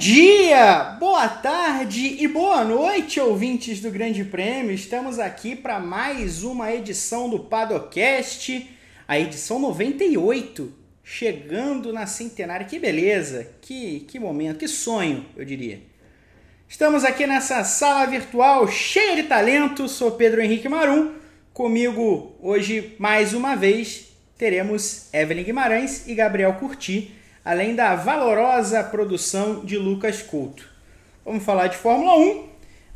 dia, boa tarde e boa noite, ouvintes do Grande Prêmio. Estamos aqui para mais uma edição do Padocast, a edição 98, chegando na centenária. Que beleza, que, que momento, que sonho, eu diria. Estamos aqui nessa sala virtual cheia de talento. Sou Pedro Henrique Marum. Comigo hoje, mais uma vez, teremos Evelyn Guimarães e Gabriel Curti além da valorosa produção de Lucas Couto. Vamos falar de Fórmula 1,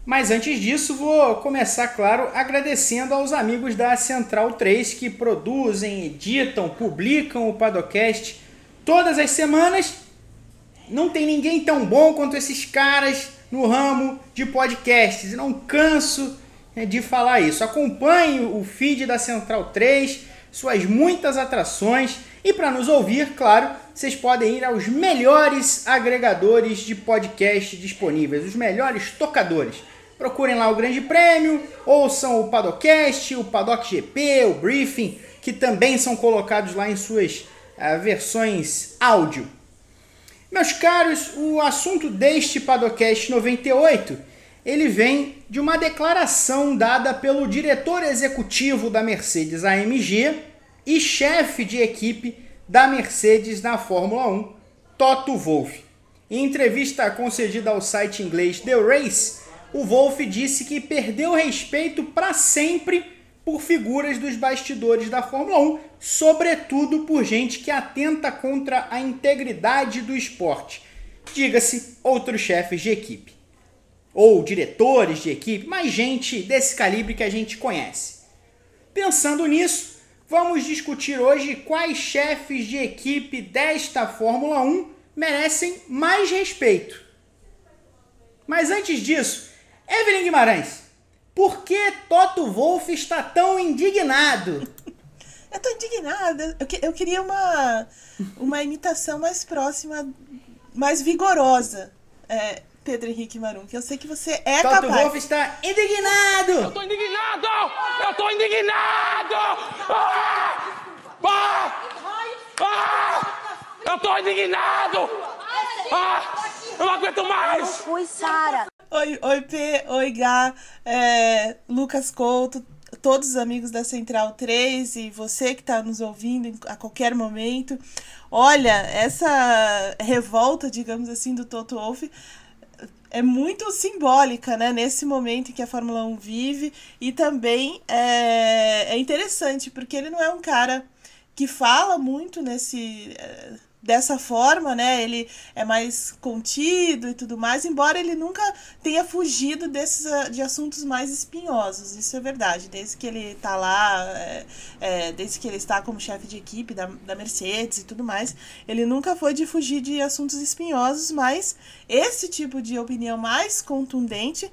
mas antes disso vou começar, claro, agradecendo aos amigos da Central 3 que produzem, editam, publicam o Padocast todas as semanas. Não tem ninguém tão bom quanto esses caras no ramo de podcasts. Não canso né, de falar isso. Acompanhe o feed da Central 3, suas muitas atrações. E para nos ouvir, claro, vocês podem ir aos melhores agregadores de podcast disponíveis, os melhores tocadores. Procurem lá o Grande Prêmio, ouçam o Padocast, o Paddock GP, o Briefing, que também são colocados lá em suas uh, versões áudio. Meus caros, o assunto deste Padocast 98, ele vem de uma declaração dada pelo diretor executivo da Mercedes AMG e chefe de equipe da Mercedes na Fórmula 1, Toto Wolff. Em entrevista concedida ao site inglês The Race, o Wolff disse que perdeu respeito para sempre por figuras dos bastidores da Fórmula 1, sobretudo por gente que atenta contra a integridade do esporte. Diga-se outros chefes de equipe. Ou diretores de equipe, mas gente desse calibre que a gente conhece. Pensando nisso, Vamos discutir hoje quais chefes de equipe desta Fórmula 1 merecem mais respeito. Mas antes disso, Evelyn Guimarães, por que Toto Wolff está tão indignado? Eu tô indignada. Eu, que, eu queria uma, uma imitação mais próxima, mais vigorosa. É, Pedro Henrique Marum, que eu sei que você é Toto capaz. Wolff está indignado! Eu tô indignado! Eu tô indignado! Ah! Ah! Ah! Eu tô indignado! Ah! Eu não aguento mais! Fui Sara. Oi, oi P, oi Gá, é, Lucas Couto, todos os amigos da Central 3 e você que está nos ouvindo a qualquer momento. Olha, essa revolta, digamos assim, do Toto Wolff é muito simbólica, né? Nesse momento em que a Fórmula 1 vive. E também é, é interessante, porque ele não é um cara que fala muito nesse. Dessa forma, né? Ele é mais contido e tudo mais, embora ele nunca tenha fugido desses ah, de assuntos mais espinhosos. Isso é verdade. Desde que ele tá lá, é, é, desde que ele está como chefe de equipe da, da Mercedes e tudo mais, ele nunca foi de fugir de assuntos espinhosos, mas esse tipo de opinião mais contundente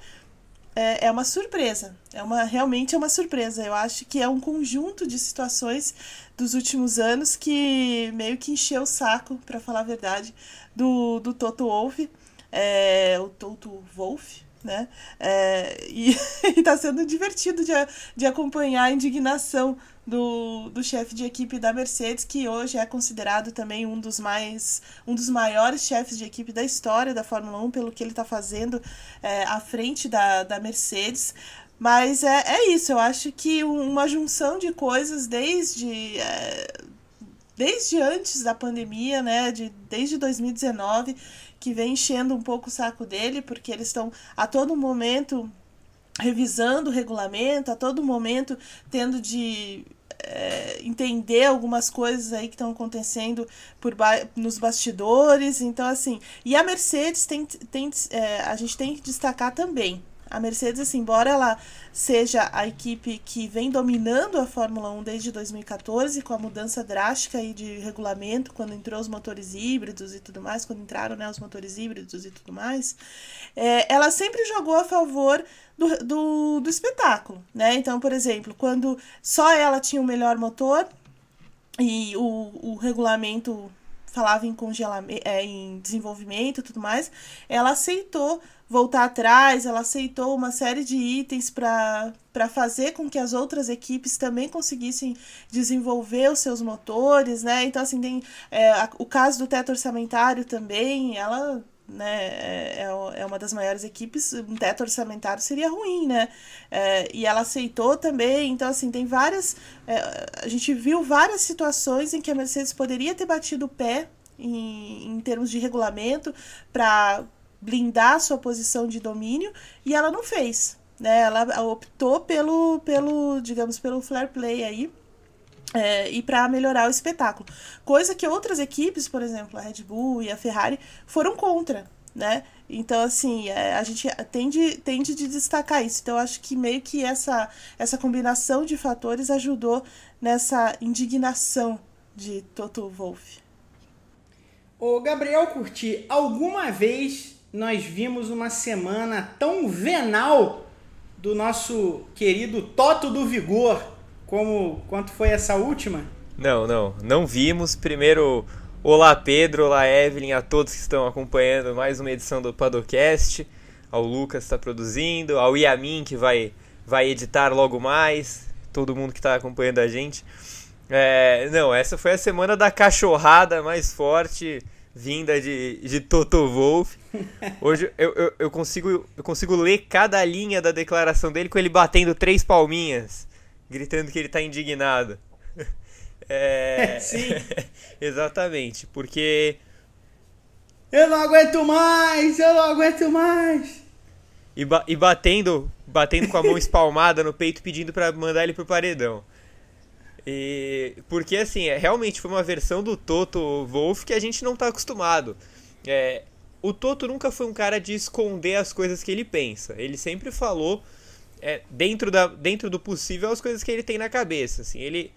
é, é uma surpresa. É uma realmente é uma surpresa. Eu acho que é um conjunto de situações dos últimos anos que meio que encheu o saco, para falar a verdade, do, do Toto Wolff, é, o Toto Wolff, né? É, e, está sendo divertido de, de acompanhar a indignação do, do chefe de equipe da Mercedes, que hoje é considerado também um dos mais um dos maiores chefes de equipe da história da Fórmula 1, pelo que ele está fazendo é, à frente da, da Mercedes. Mas é, é isso, eu acho que uma junção de coisas desde. É, desde antes da pandemia, né, de, desde 2019, que vem enchendo um pouco o saco dele, porque eles estão a todo momento revisando o regulamento, a todo momento tendo de é, entender algumas coisas aí que estão acontecendo por ba nos bastidores. Então, assim, e a Mercedes tem, tem é, a gente tem que destacar também a Mercedes, assim, embora ela seja a equipe que vem dominando a Fórmula 1 desde 2014, com a mudança drástica aí de regulamento, quando entrou os motores híbridos e tudo mais, quando entraram né, os motores híbridos e tudo mais, é, ela sempre jogou a favor do, do, do espetáculo, né? Então, por exemplo, quando só ela tinha o melhor motor e o, o regulamento falava em congelamento, é, em desenvolvimento e tudo mais, ela aceitou voltar atrás, ela aceitou uma série de itens para fazer com que as outras equipes também conseguissem desenvolver os seus motores, né? Então, assim, tem é, o caso do teto orçamentário também, ela né, é, é, é uma das maiores equipes, um teto orçamentário seria ruim, né? É, e ela aceitou também, então assim, tem várias. É, a gente viu várias situações em que a Mercedes poderia ter batido o pé em, em termos de regulamento para blindar sua posição de domínio e ela não fez. Né? Ela optou pelo, pelo digamos, pelo flare play aí. É, e para melhorar o espetáculo. Coisa que outras equipes, por exemplo, a Red Bull e a Ferrari, foram contra, né? Então, assim, é, a gente tende, tende de destacar isso. Então, acho que meio que essa, essa combinação de fatores ajudou nessa indignação de Toto Wolff. Ô, Gabriel Curti, alguma vez nós vimos uma semana tão venal do nosso querido Toto do Vigor como quanto foi essa última? Não, não, não vimos. Primeiro, olá Pedro, olá Evelyn, a todos que estão acompanhando mais uma edição do Padocast, ao Lucas que está produzindo, ao Yamin que vai, vai editar logo mais, todo mundo que está acompanhando a gente. É, não, essa foi a semana da cachorrada mais forte vinda de, de Toto Wolff. Hoje eu, eu, eu, consigo, eu consigo ler cada linha da declaração dele com ele batendo três palminhas, gritando que ele está indignado. É... Sim. Exatamente, porque. Eu não aguento mais! Eu não aguento mais! E, ba e batendo, batendo com a mão espalmada no peito, pedindo para mandar ele pro paredão. E, porque, assim, é, realmente foi uma versão do Toto Wolff que a gente não está acostumado. É, o Toto nunca foi um cara de esconder as coisas que ele pensa. Ele sempre falou, é, dentro, da, dentro do possível, as coisas que ele tem na cabeça. Assim, ele,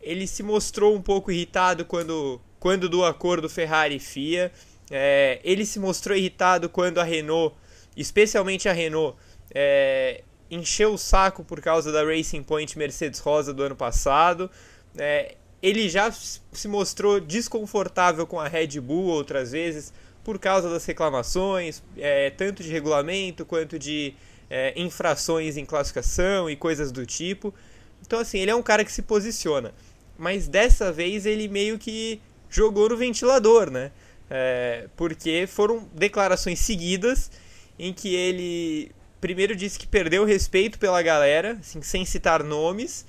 ele se mostrou um pouco irritado quando, quando do acordo Ferrari-FIA. É, ele se mostrou irritado quando a Renault, especialmente a Renault, é, encheu o saco por causa da Racing Point Mercedes Rosa do ano passado. É, ele já se mostrou desconfortável com a Red Bull outras vezes por causa das reclamações, é, tanto de regulamento quanto de é, infrações em classificação e coisas do tipo. Então, assim, ele é um cara que se posiciona. Mas dessa vez ele meio que jogou no ventilador, né? É, porque foram declarações seguidas em que ele primeiro disse que perdeu respeito pela galera, assim, sem citar nomes,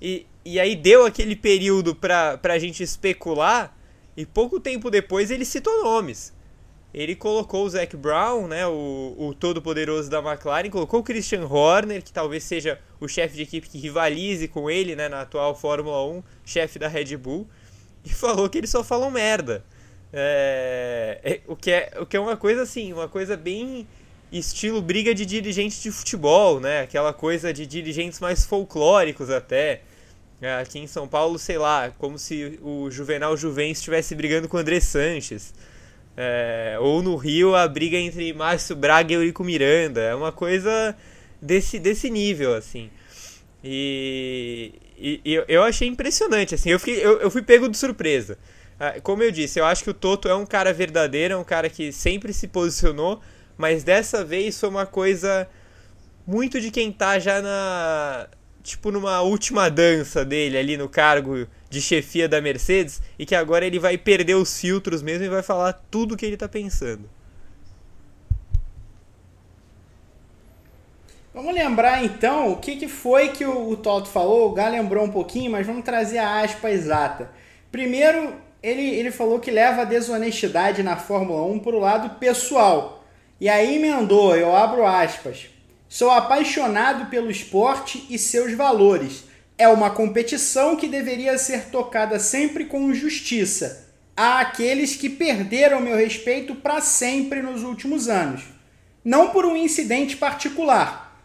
e, e aí deu aquele período pra, pra gente especular, e pouco tempo depois ele citou nomes. Ele colocou o Zac Brown, né, o, o todo-poderoso da McLaren, colocou o Christian Horner, que talvez seja o chefe de equipe que rivalize com ele né, na atual Fórmula 1, chefe da Red Bull, e falou que eles só falam merda. É, é, o, que é, o que é uma coisa assim, uma coisa bem estilo briga de dirigentes de futebol, né? Aquela coisa de dirigentes mais folclóricos até. É, aqui em São Paulo, sei lá, como se o Juvenal Juven estivesse brigando com o André Sanches. É, ou no Rio, a briga entre Márcio Braga e Eurico Miranda. É uma coisa desse, desse nível, assim. E, e, e eu achei impressionante, assim. Eu, fiquei, eu, eu fui pego de surpresa. Ah, como eu disse, eu acho que o Toto é um cara verdadeiro, é um cara que sempre se posicionou mas dessa vez foi uma coisa muito de quem tá já na. Tipo, numa última dança dele ali no cargo de chefia da Mercedes e que agora ele vai perder os filtros mesmo e vai falar tudo o que ele tá pensando. Vamos lembrar então o que, que foi que o, o Toto falou. O Gá lembrou um pouquinho, mas vamos trazer a aspa exata. Primeiro, ele, ele falou que leva a desonestidade na Fórmula 1 para o lado pessoal. E aí emendou, eu abro aspas. Sou apaixonado pelo esporte e seus valores. É uma competição que deveria ser tocada sempre com justiça. Há aqueles que perderam meu respeito para sempre nos últimos anos. Não por um incidente particular.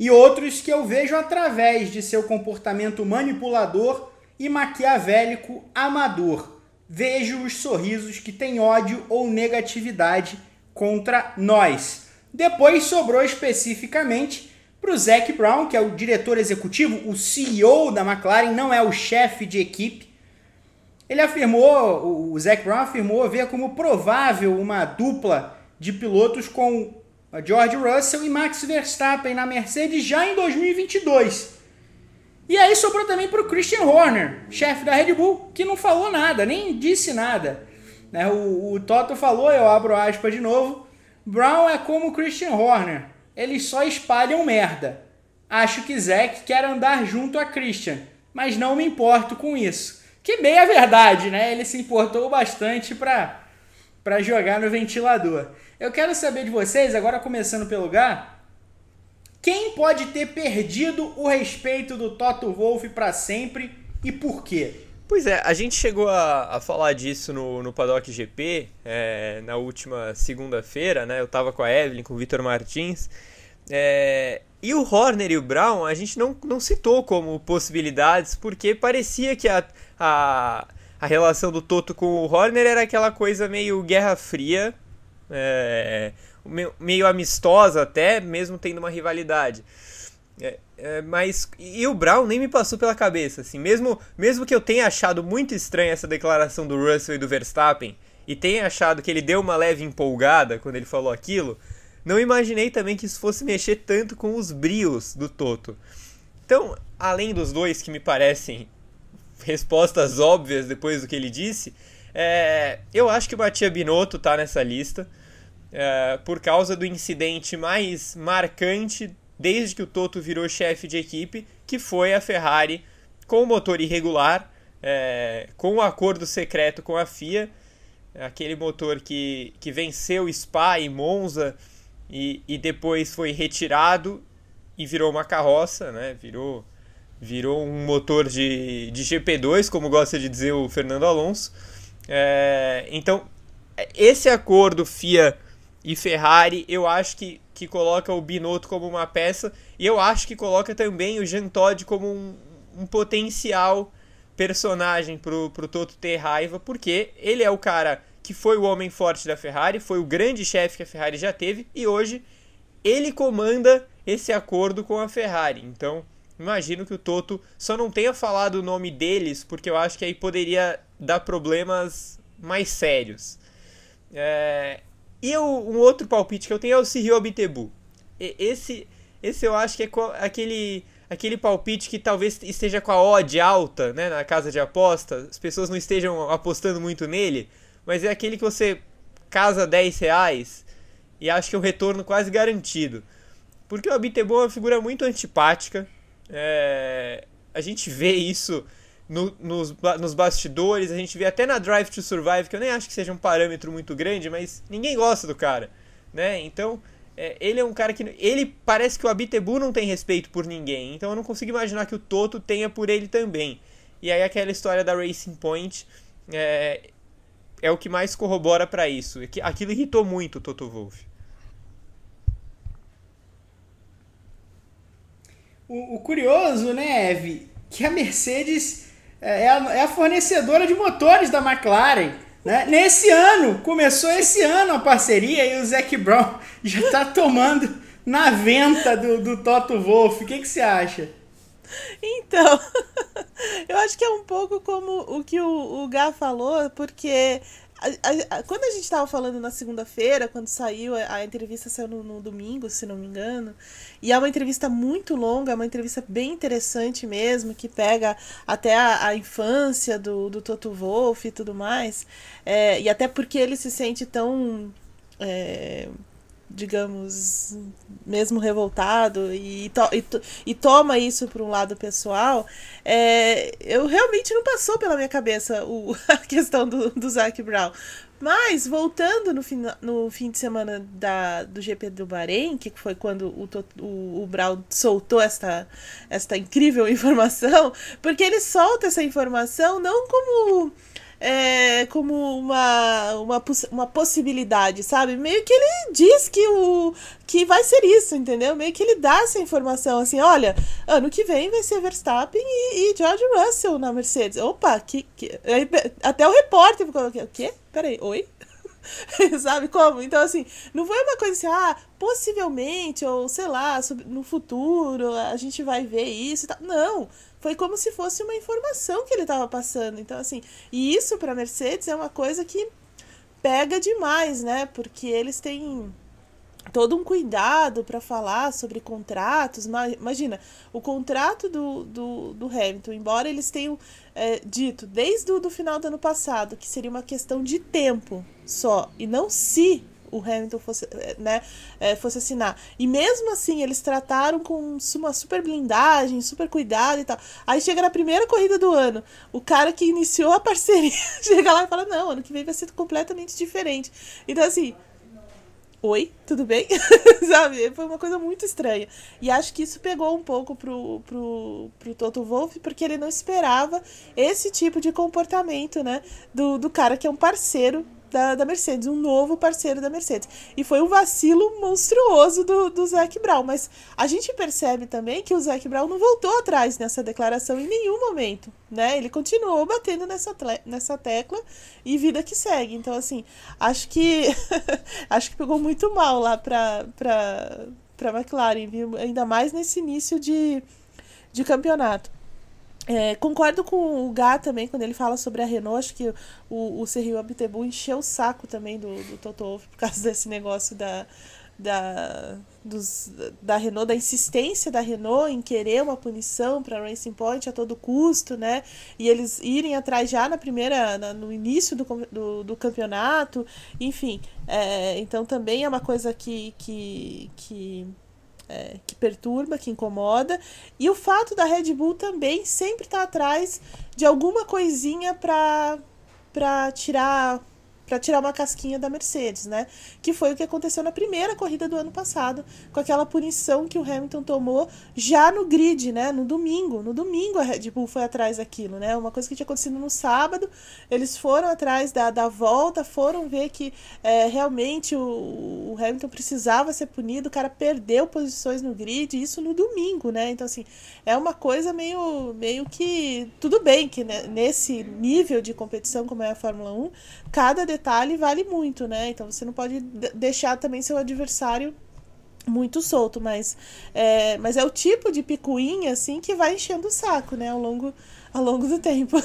E outros que eu vejo através de seu comportamento manipulador e maquiavélico amador. Vejo os sorrisos que têm ódio ou negatividade contra nós. Depois sobrou especificamente para o Zac Brown, que é o diretor executivo, o CEO da McLaren, não é o chefe de equipe. Ele afirmou, o Zac Brown afirmou ver como provável uma dupla de pilotos com George Russell e Max Verstappen na Mercedes já em 2022. E aí sobrou também para o Christian Horner, chefe da Red Bull, que não falou nada, nem disse nada. Né? O, o Toto falou, eu abro aspas de novo, Brown é como Christian Horner, eles só espalham merda. Acho que Zack quer andar junto a Christian, mas não me importo com isso. Que bem a verdade, né? Ele se importou bastante para para jogar no ventilador. Eu quero saber de vocês, agora começando pelo lugar, quem pode ter perdido o respeito do Toto Wolff para sempre e por quê? Pois é, a gente chegou a, a falar disso no, no Paddock GP é, na última segunda-feira, né? Eu tava com a Evelyn, com o Vitor Martins. É, e o Horner e o Brown a gente não, não citou como possibilidades, porque parecia que a, a, a relação do Toto com o Horner era aquela coisa meio Guerra Fria, é, meio, amistosa até, mesmo tendo uma rivalidade. É, é, mas e o Brown nem me passou pela cabeça, assim, mesmo, mesmo que eu tenha achado muito estranha essa declaração do Russell e do Verstappen e tenha achado que ele deu uma leve empolgada quando ele falou aquilo, não imaginei também que isso fosse mexer tanto com os brios do Toto. Então, além dos dois que me parecem respostas óbvias depois do que ele disse, é, eu acho que o Matia Binotto tá nessa lista é, por causa do incidente mais marcante desde que o Toto virou chefe de equipe, que foi a Ferrari com o motor irregular, é, com o um acordo secreto com a FIA, aquele motor que, que venceu Spa e Monza e, e depois foi retirado e virou uma carroça, né? virou, virou um motor de, de GP2, como gosta de dizer o Fernando Alonso. É, então, esse acordo FIA e Ferrari, eu acho que que coloca o Binotto como uma peça, e eu acho que coloca também o Jean Todt como um, um potencial personagem pro, pro Toto ter raiva, porque ele é o cara que foi o homem forte da Ferrari, foi o grande chefe que a Ferrari já teve, e hoje ele comanda esse acordo com a Ferrari. Então, imagino que o Toto só não tenha falado o nome deles, porque eu acho que aí poderia dar problemas mais sérios. É, e um outro palpite que eu tenho é o Cyril Abitebu. Esse, esse eu acho que é aquele, aquele palpite que talvez esteja com a odd alta né, na casa de aposta. As pessoas não estejam apostando muito nele, mas é aquele que você casa 10 reais e acho que é um retorno quase garantido. Porque o Abitebu é uma figura muito antipática. É, a gente vê isso no, nos, nos bastidores, a gente vê até na Drive to Survive, que eu nem acho que seja um parâmetro muito grande, mas ninguém gosta do cara, né? Então, é, ele é um cara que. Ele parece que o Abitebu não tem respeito por ninguém, então eu não consigo imaginar que o Toto tenha por ele também. E aí aquela história da Racing Point é, é o que mais corrobora para isso. Aquilo irritou muito o Toto Wolff. O, o curioso, né, Eve, que a Mercedes é, é a, é a fornecedora de motores da McLaren. Né? Nesse ano, começou esse ano a parceria e o Zac Brown já está tomando na venta do, do Toto Wolff. O que, que você acha? Então, eu acho que é um pouco como o que o, o Gá falou, porque a, a, quando a gente estava falando na segunda-feira, quando saiu, a, a entrevista saiu no, no, domingo, se não me engano, e é uma entrevista muito longa, é uma entrevista bem interessante mesmo, que pega até a, a infância do, do Toto Wolff e tudo mais, é, e até porque ele se sente tão. É, digamos, mesmo revoltado e, to e, to e toma isso para um lado pessoal, é, eu realmente não passou pela minha cabeça o, a questão do, do Zac Brown. Mas, voltando no fim, no fim de semana da, do GP do Bahrein, que foi quando o, o, o Brown soltou esta, esta incrível informação, porque ele solta essa informação não como é, como uma, uma, uma possibilidade, sabe? Meio que ele diz que, o, que vai ser isso, entendeu? Meio que ele dá essa informação assim: olha, ano que vem vai ser Verstappen e, e George Russell na Mercedes. Opa, que, que... até o repórter ficou: o quê? Peraí, oi? sabe como? Então, assim, não foi uma coisa assim, ah, possivelmente, ou sei lá, no futuro a gente vai ver isso e tal. Não, foi como se fosse uma informação que ele estava passando. Então, assim, e isso para Mercedes é uma coisa que pega demais, né? Porque eles têm todo um cuidado para falar sobre contratos. Imagina, o contrato do, do, do Hamilton, embora eles tenham é, dito desde o do final do ano passado que seria uma questão de tempo só, e não se o Hamilton fosse, né, é, fosse assinar. E mesmo assim, eles trataram com uma super blindagem, super cuidado e tal. Aí chega na primeira corrida do ano, o cara que iniciou a parceria chega lá e fala: Não, ano que vem vai ser completamente diferente. Então, assim, oi, tudo bem? Sabe? Foi uma coisa muito estranha. E acho que isso pegou um pouco pro, pro, pro Toto Wolff, porque ele não esperava esse tipo de comportamento, né? Do, do cara que é um parceiro da, da Mercedes, um novo parceiro da Mercedes. E foi um vacilo monstruoso do, do Zac Brown. Mas a gente percebe também que o Zac Brown não voltou atrás nessa declaração em nenhum momento. Né? Ele continuou batendo nessa, nessa tecla e vida que segue. Então, assim, acho que acho que pegou muito mal lá para para McLaren, viu? ainda mais nesse início de, de campeonato. É, concordo com o Gá também quando ele fala sobre a Renault. Acho que o, o Sergio Abitebu encheu o saco também do, do Toto Wolff por causa desse negócio da, da, dos, da Renault, da insistência da Renault em querer uma punição para Racing Point a todo custo, né? E eles irem atrás já na primeira, na, no início do, do, do campeonato, enfim. É, então também é uma coisa que, que, que é, que perturba, que incomoda. E o fato da Red Bull também sempre estar tá atrás de alguma coisinha para tirar para tirar uma casquinha da Mercedes, né? Que foi o que aconteceu na primeira corrida do ano passado, com aquela punição que o Hamilton tomou já no grid, né? No domingo. No domingo a Red Bull foi atrás daquilo, né? Uma coisa que tinha acontecido no sábado, eles foram atrás da, da volta, foram ver que é, realmente o, o Hamilton precisava ser punido, o cara perdeu posições no grid, isso no domingo, né? Então, assim, é uma coisa meio, meio que. Tudo bem que né, nesse nível de competição como é a Fórmula 1, cada detalhe vale muito, né? Então você não pode deixar também seu adversário muito solto, mas é, mas é o tipo de picuinha assim que vai enchendo o saco, né, ao longo, ao longo do tempo.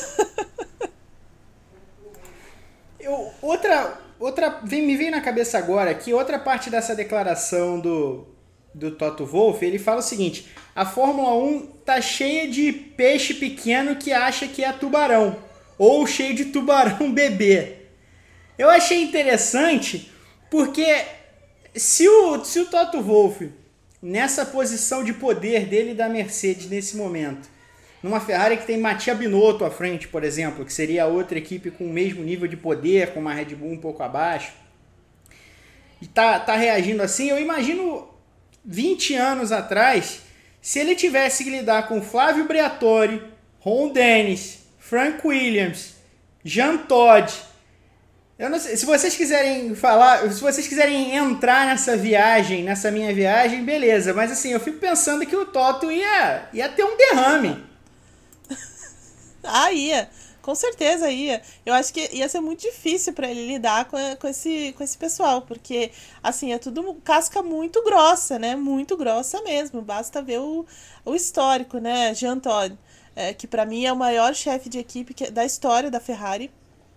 Eu, outra outra vem, me vem na cabeça agora que outra parte dessa declaração do, do Toto Wolff, ele fala o seguinte: a Fórmula 1 tá cheia de peixe pequeno que acha que é tubarão, ou cheio de tubarão bebê. Eu achei interessante porque se o, se o Toto Wolff, nessa posição de poder dele da Mercedes nesse momento, numa Ferrari que tem Mattia Binotto à frente, por exemplo, que seria outra equipe com o mesmo nível de poder, com uma Red Bull um pouco abaixo, e tá, tá reagindo assim, eu imagino 20 anos atrás, se ele tivesse que lidar com Flávio Briatore, Ron Dennis, Frank Williams, Jean Todt, eu não sei, se vocês quiserem falar, se vocês quiserem entrar nessa viagem, nessa minha viagem, beleza. Mas assim, eu fico pensando que o Toto ia, ia ter um derrame. ah, ia. Com certeza ia. Eu acho que ia ser muito difícil para ele lidar com, com, esse, com esse pessoal, porque, assim, é tudo casca muito grossa, né? Muito grossa mesmo. Basta ver o, o histórico, né? Jean Todt, é, que para mim é o maior chefe de equipe que, da história da Ferrari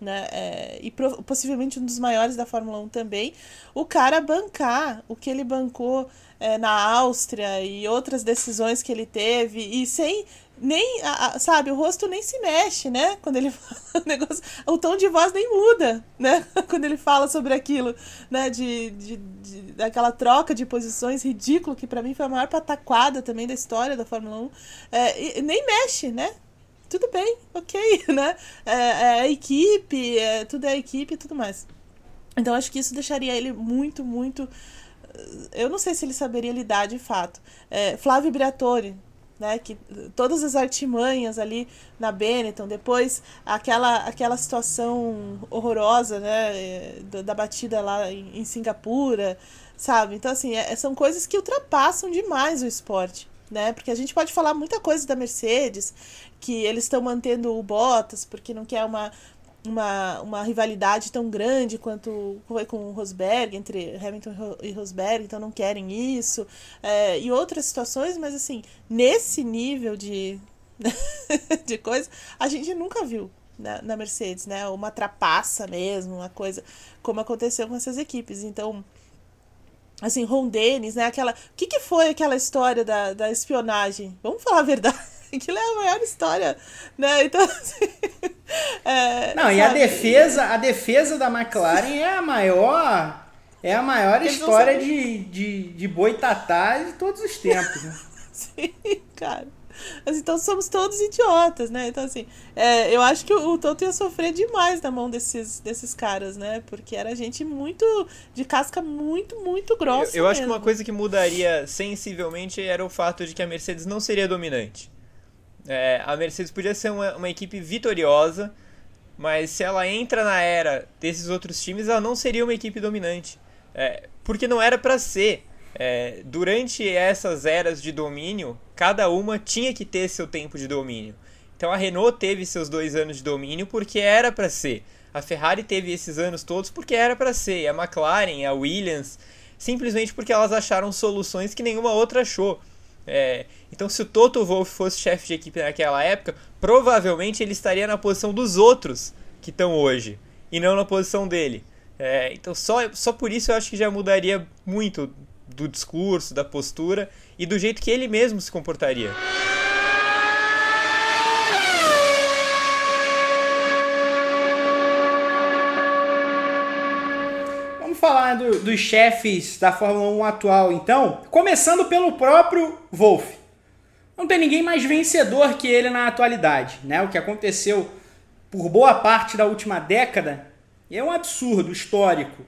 né? É, e possivelmente um dos maiores da Fórmula 1 também, o cara bancar o que ele bancou é, na Áustria e outras decisões que ele teve, e sem nem, a, a, sabe, o rosto nem se mexe, né? Quando ele fala o negócio, o tom de voz nem muda, né? Quando ele fala sobre aquilo, né? De, de, de daquela troca de posições ridículo, que para mim foi a maior pataquada também da história da Fórmula 1, é, e, nem mexe, né? Tudo bem, ok, né? É, é a equipe, é, tudo é a equipe e tudo mais. Então acho que isso deixaria ele muito, muito. Eu não sei se ele saberia lidar de fato. É, Flávio Briatore, né, que todas as artimanhas ali na Benetton, depois aquela, aquela situação horrorosa né, da, da batida lá em, em Singapura, sabe? Então, assim, é, são coisas que ultrapassam demais o esporte né? Porque a gente pode falar muita coisa da Mercedes, que eles estão mantendo o Bottas porque não quer uma, uma, uma rivalidade tão grande quanto foi com o Rosberg, entre Hamilton e Rosberg, então não querem isso, é, e outras situações, mas assim, nesse nível de, de coisa, a gente nunca viu. Na, na Mercedes, né? Uma trapaça mesmo, uma coisa como aconteceu com essas equipes. Então, assim, Ron Dennis, né? Aquela, o que, que foi aquela história da, da espionagem? Vamos falar a verdade. Aquilo é a maior história, né? Então, assim, é, Não, sabe? e a defesa, a defesa da McLaren é a maior, é a maior Eles história de, de, de boitatá de todos os tempos, né? Sim, cara. então somos todos idiotas, né? Então, assim, é, eu acho que o, o Toto ia sofrer demais na mão desses, desses caras, né? Porque era gente muito. de casca muito, muito grossa. Eu, eu acho que uma coisa que mudaria sensivelmente era o fato de que a Mercedes não seria dominante. É, a Mercedes podia ser uma, uma equipe vitoriosa, mas se ela entra na era desses outros times, ela não seria uma equipe dominante. É, porque não era para ser. É, durante essas eras de domínio, cada uma tinha que ter seu tempo de domínio. Então a Renault teve seus dois anos de domínio porque era para ser. A Ferrari teve esses anos todos porque era para ser. A McLaren, a Williams, simplesmente porque elas acharam soluções que nenhuma outra achou. É, então, se o Toto Wolff fosse chefe de equipe naquela época, provavelmente ele estaria na posição dos outros que estão hoje e não na posição dele. É, então, só, só por isso eu acho que já mudaria muito do discurso, da postura e do jeito que ele mesmo se comportaria. Vamos falar do, dos chefes da Fórmula 1 atual, então, começando pelo próprio Wolff. Não tem ninguém mais vencedor que ele na atualidade. Né? O que aconteceu por boa parte da última década é um absurdo histórico.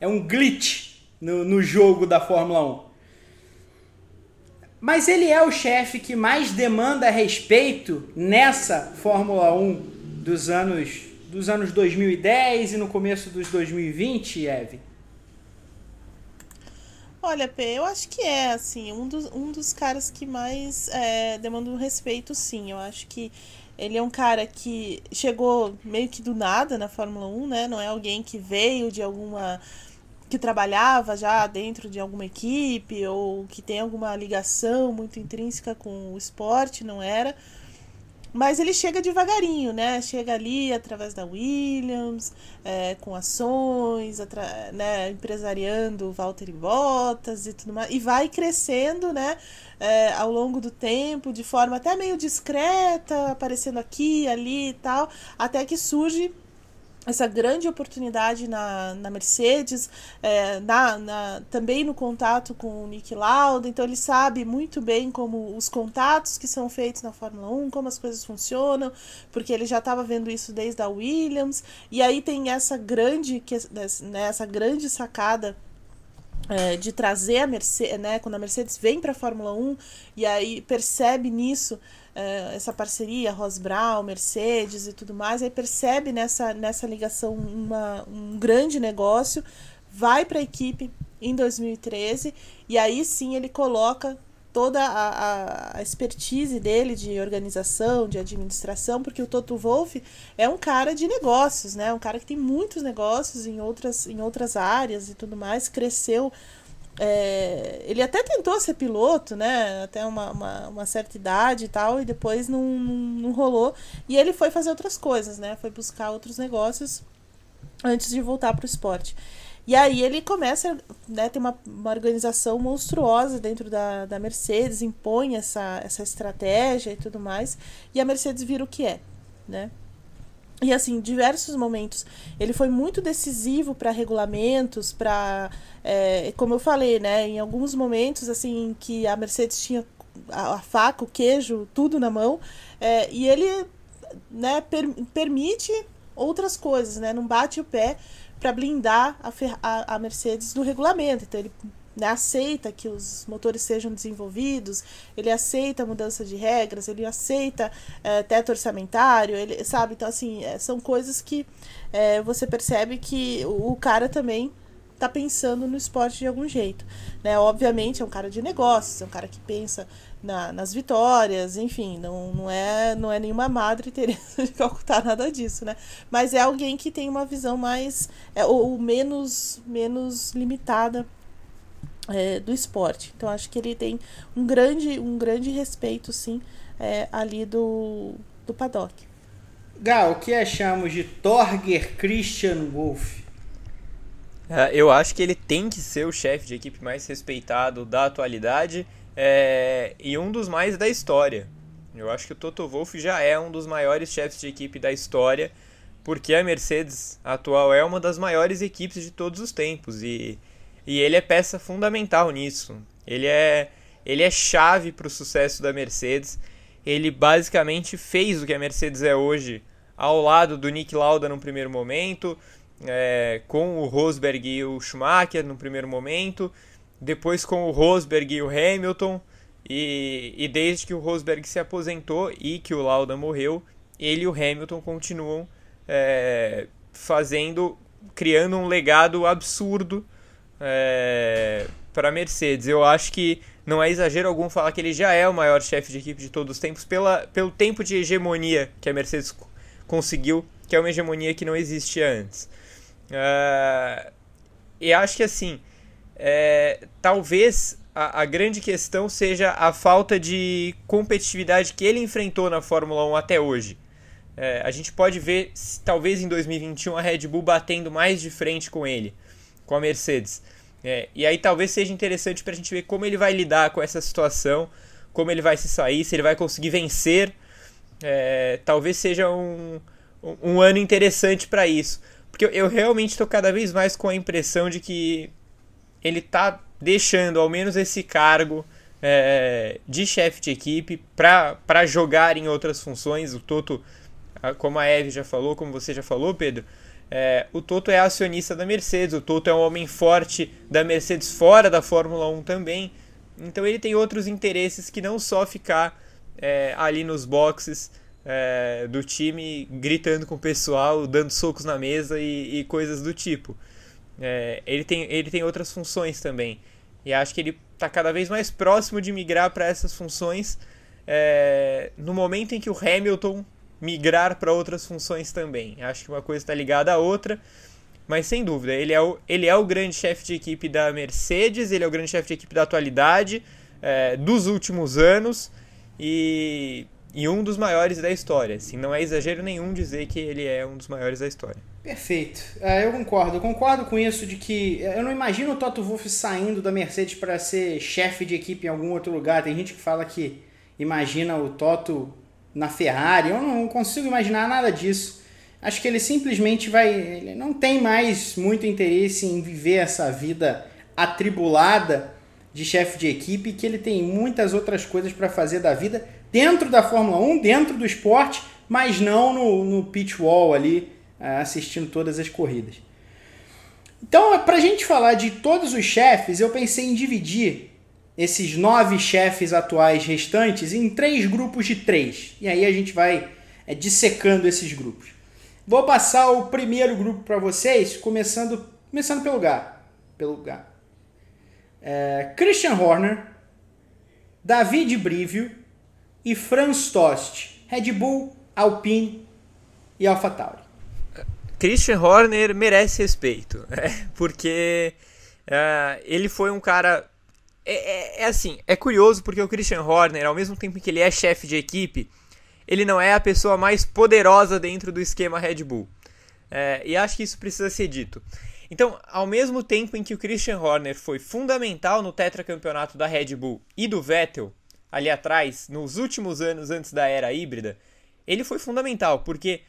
É um glitch no, no jogo da Fórmula 1. Mas ele é o chefe que mais demanda respeito nessa Fórmula 1 dos anos, dos anos 2010 e no começo dos 2020, Eve? Olha, P, eu acho que é, assim, um dos, um dos caras que mais é, demanda um respeito, sim. Eu acho que ele é um cara que chegou meio que do nada na Fórmula 1, né? Não é alguém que veio de alguma. Que trabalhava já dentro de alguma equipe ou que tem alguma ligação muito intrínseca com o esporte, não era. Mas ele chega devagarinho, né? Chega ali através da Williams, é, com ações, né? empresariando Walter e Bottas e tudo mais. E vai crescendo, né? É, ao longo do tempo, de forma até meio discreta, aparecendo aqui, ali e tal, até que surge essa grande oportunidade na, na Mercedes, é, na, na, também no contato com o Nick Lauda, então ele sabe muito bem como os contatos que são feitos na Fórmula 1, como as coisas funcionam, porque ele já estava vendo isso desde a Williams, e aí tem essa grande, né, essa grande sacada é, de trazer a Mercedes, né, quando a Mercedes vem para a Fórmula 1 e aí percebe nisso é, essa parceria, Ross Brown, Mercedes e tudo mais, aí percebe nessa, nessa ligação uma, um grande negócio, vai para a equipe em 2013 e aí sim ele coloca toda a, a, expertise dele de organização, de administração, porque o Toto Wolff é um cara de negócios, né? Um cara que tem muitos negócios em outras, em outras áreas e tudo mais, cresceu. É, ele até tentou ser piloto, né? Até uma, uma, uma certa idade e tal, e depois não, não, não rolou. E ele foi fazer outras coisas, né? Foi buscar outros negócios antes de voltar para o esporte. E aí ele começa, né, tem uma, uma organização monstruosa dentro da, da Mercedes, impõe essa, essa estratégia e tudo mais, e a Mercedes vira o que é, né? E assim, diversos momentos. Ele foi muito decisivo para regulamentos, para. É, como eu falei, né? Em alguns momentos, assim, que a Mercedes tinha a, a faca, o queijo, tudo na mão, é, e ele né, per, permite outras coisas, né? Não bate o pé para blindar a, a, a, Mercedes do regulamento. Então ele né, aceita que os motores sejam desenvolvidos, ele aceita mudança de regras, ele aceita é, teto orçamentário, ele sabe. Então assim é, são coisas que é, você percebe que o, o cara também tá pensando no esporte de algum jeito, né? Obviamente é um cara de negócios, é um cara que pensa na, nas vitórias, enfim, não, não é não é nenhuma madre Teresa de Calcutá nada disso, né? Mas é alguém que tem uma visão mais é, ou, ou menos menos limitada é, do esporte. Então acho que ele tem um grande um grande respeito, sim, é, ali do do paddock. Gal, o que achamos de Torger Christian Wolff? É, eu acho que ele tem que ser o chefe de equipe mais respeitado da atualidade é, e um dos mais da história. Eu acho que o Toto Wolff já é um dos maiores chefes de equipe da história, porque a Mercedes atual é uma das maiores equipes de todos os tempos e, e ele é peça fundamental nisso. Ele é, ele é chave para o sucesso da Mercedes. Ele basicamente fez o que a Mercedes é hoje ao lado do Nick Lauda no primeiro momento, é, com o Rosberg e o Schumacher no primeiro momento, depois com o Rosberg e o Hamilton, e, e desde que o Rosberg se aposentou e que o Lauda morreu, ele e o Hamilton continuam é, fazendo, criando um legado absurdo é, para Mercedes. Eu acho que não é exagero algum falar que ele já é o maior chefe de equipe de todos os tempos pela, pelo tempo de hegemonia que a Mercedes conseguiu, que é uma hegemonia que não existia antes. Uh, e acho que assim, é, talvez a, a, grande questão seja a falta de competitividade que ele enfrentou na Fórmula 1 até hoje. É, a gente pode ver, talvez em 2021, a Red Bull batendo mais de frente com ele, com a Mercedes. É, e aí talvez seja interessante para a gente ver como ele vai lidar com essa situação, como ele vai se sair, se ele vai conseguir vencer. É, talvez seja um, um ano interessante para isso. Porque eu, realmente estou cada vez mais com a impressão de que ele está deixando ao menos esse cargo é, de chefe de equipe para jogar em outras funções. O Toto, como a Eve já falou, como você já falou, Pedro, é, o Toto é acionista da Mercedes, o Toto é um homem forte da Mercedes fora da Fórmula 1 também. Então ele tem outros interesses que não só ficar é, ali nos boxes é, do time gritando com o pessoal, dando socos na mesa e, e coisas do tipo. É, ele, tem, ele tem outras funções também. E acho que ele está cada vez mais próximo de migrar para essas funções é, no momento em que o Hamilton migrar para outras funções também. Acho que uma coisa está ligada à outra. Mas sem dúvida, ele é o, ele é o grande chefe de equipe da Mercedes, ele é o grande chefe de equipe da atualidade, é, dos últimos anos. E e um dos maiores da história. Assim, não é exagero nenhum dizer que ele é um dos maiores da história. Perfeito. É, eu concordo. Concordo com isso de que eu não imagino o Toto Wolff saindo da Mercedes para ser chefe de equipe em algum outro lugar. Tem gente que fala que imagina o Toto na Ferrari. Eu não consigo imaginar nada disso. Acho que ele simplesmente vai. Ele não tem mais muito interesse em viver essa vida atribulada de chefe de equipe, que ele tem muitas outras coisas para fazer da vida dentro da Fórmula 1, dentro do esporte, mas não no, no pit wall ali, é, assistindo todas as corridas. Então, para a gente falar de todos os chefes, eu pensei em dividir esses nove chefes atuais restantes em três grupos de três. E aí a gente vai é, dissecando esses grupos. Vou passar o primeiro grupo para vocês, começando, começando pelo lugar. Pelo lugar. É, Christian Horner, David Brivio, e Franz Tost, Red Bull, Alpine e AlphaTauri. Christian Horner merece respeito, né? porque uh, ele foi um cara. É, é, é, assim, é curioso porque o Christian Horner, ao mesmo tempo que ele é chefe de equipe, ele não é a pessoa mais poderosa dentro do esquema Red Bull. É, e acho que isso precisa ser dito. Então, ao mesmo tempo em que o Christian Horner foi fundamental no tetracampeonato da Red Bull e do Vettel, ali atrás, nos últimos anos antes da era híbrida, ele foi fundamental, porque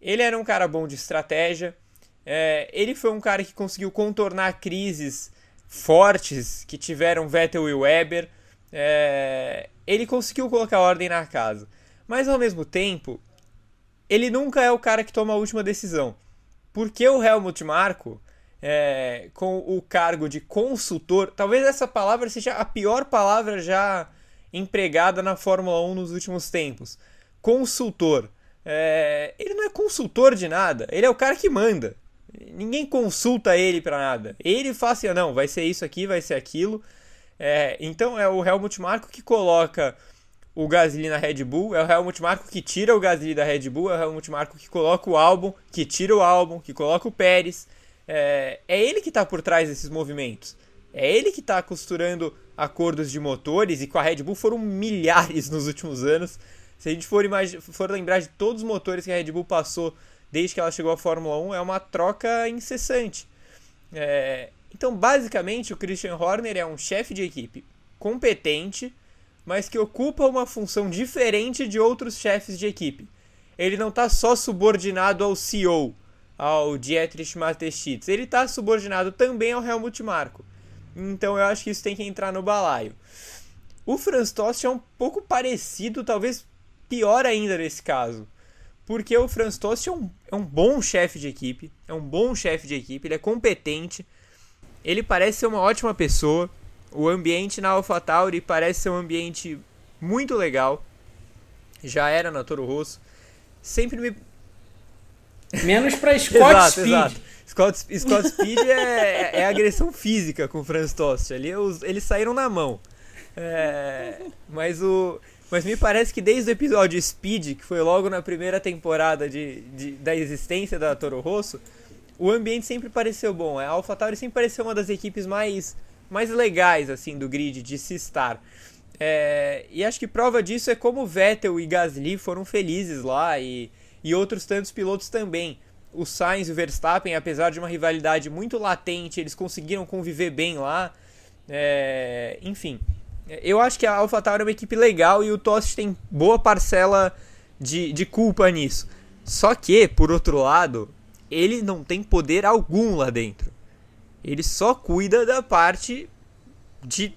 ele era um cara bom de estratégia, é, ele foi um cara que conseguiu contornar crises fortes que tiveram Vettel e Weber, é, ele conseguiu colocar ordem na casa. Mas ao mesmo tempo, ele nunca é o cara que toma a última decisão. Porque o Helmut Marko, é, com o cargo de consultor, talvez essa palavra seja a pior palavra já empregada na Fórmula 1 nos últimos tempos. Consultor. É, ele não é consultor de nada, ele é o cara que manda. Ninguém consulta ele para nada. Ele fala assim: ah, não, vai ser isso aqui, vai ser aquilo. É, então é o Helmut Marko que coloca o Gasly na Red Bull, é o Helmut Marko que tira o Gasly da Red Bull, é o Helmut Marko que coloca o álbum, que tira o álbum, que coloca o Pérez. É, é ele que está por trás desses movimentos. É ele que está costurando acordos de motores e com a Red Bull foram milhares nos últimos anos. Se a gente for, for lembrar de todos os motores que a Red Bull passou desde que ela chegou à Fórmula 1, é uma troca incessante. É, então, basicamente, o Christian Horner é um chefe de equipe competente, mas que ocupa uma função diferente de outros chefes de equipe. Ele não está só subordinado ao CEO, ao Dietrich Mateschitz, ele está subordinado também ao Helmut Marko. Então eu acho que isso tem que entrar no balaio. O Franz Tost é um pouco parecido, talvez pior ainda nesse caso. Porque o Franz Tost é um, é um bom chefe de equipe, é um bom chefe de equipe, ele é competente, ele parece ser uma ótima pessoa. O ambiente na AlphaTauri parece ser um ambiente muito legal. Já era na Toro Rosso. Sempre me. Menos pra Scott exato, Speed. Exato. Scott, Scott Speed é, é agressão física com o Franz Tost. Ali os, eles saíram na mão. É, mas o. Mas me parece que desde o episódio Speed, que foi logo na primeira temporada de, de da existência da Toro Rosso, o ambiente sempre pareceu bom. A AlphaTauri sempre pareceu uma das equipes mais, mais legais assim do grid de se estar. É, e acho que prova disso é como Vettel e Gasly foram felizes lá e, e outros tantos pilotos também. O Sainz e o Verstappen, apesar de uma rivalidade muito latente, eles conseguiram conviver bem lá. É, enfim, eu acho que a AlphaTauri é uma equipe legal e o Tost tem boa parcela de, de culpa nisso. Só que, por outro lado, ele não tem poder algum lá dentro. Ele só cuida da parte de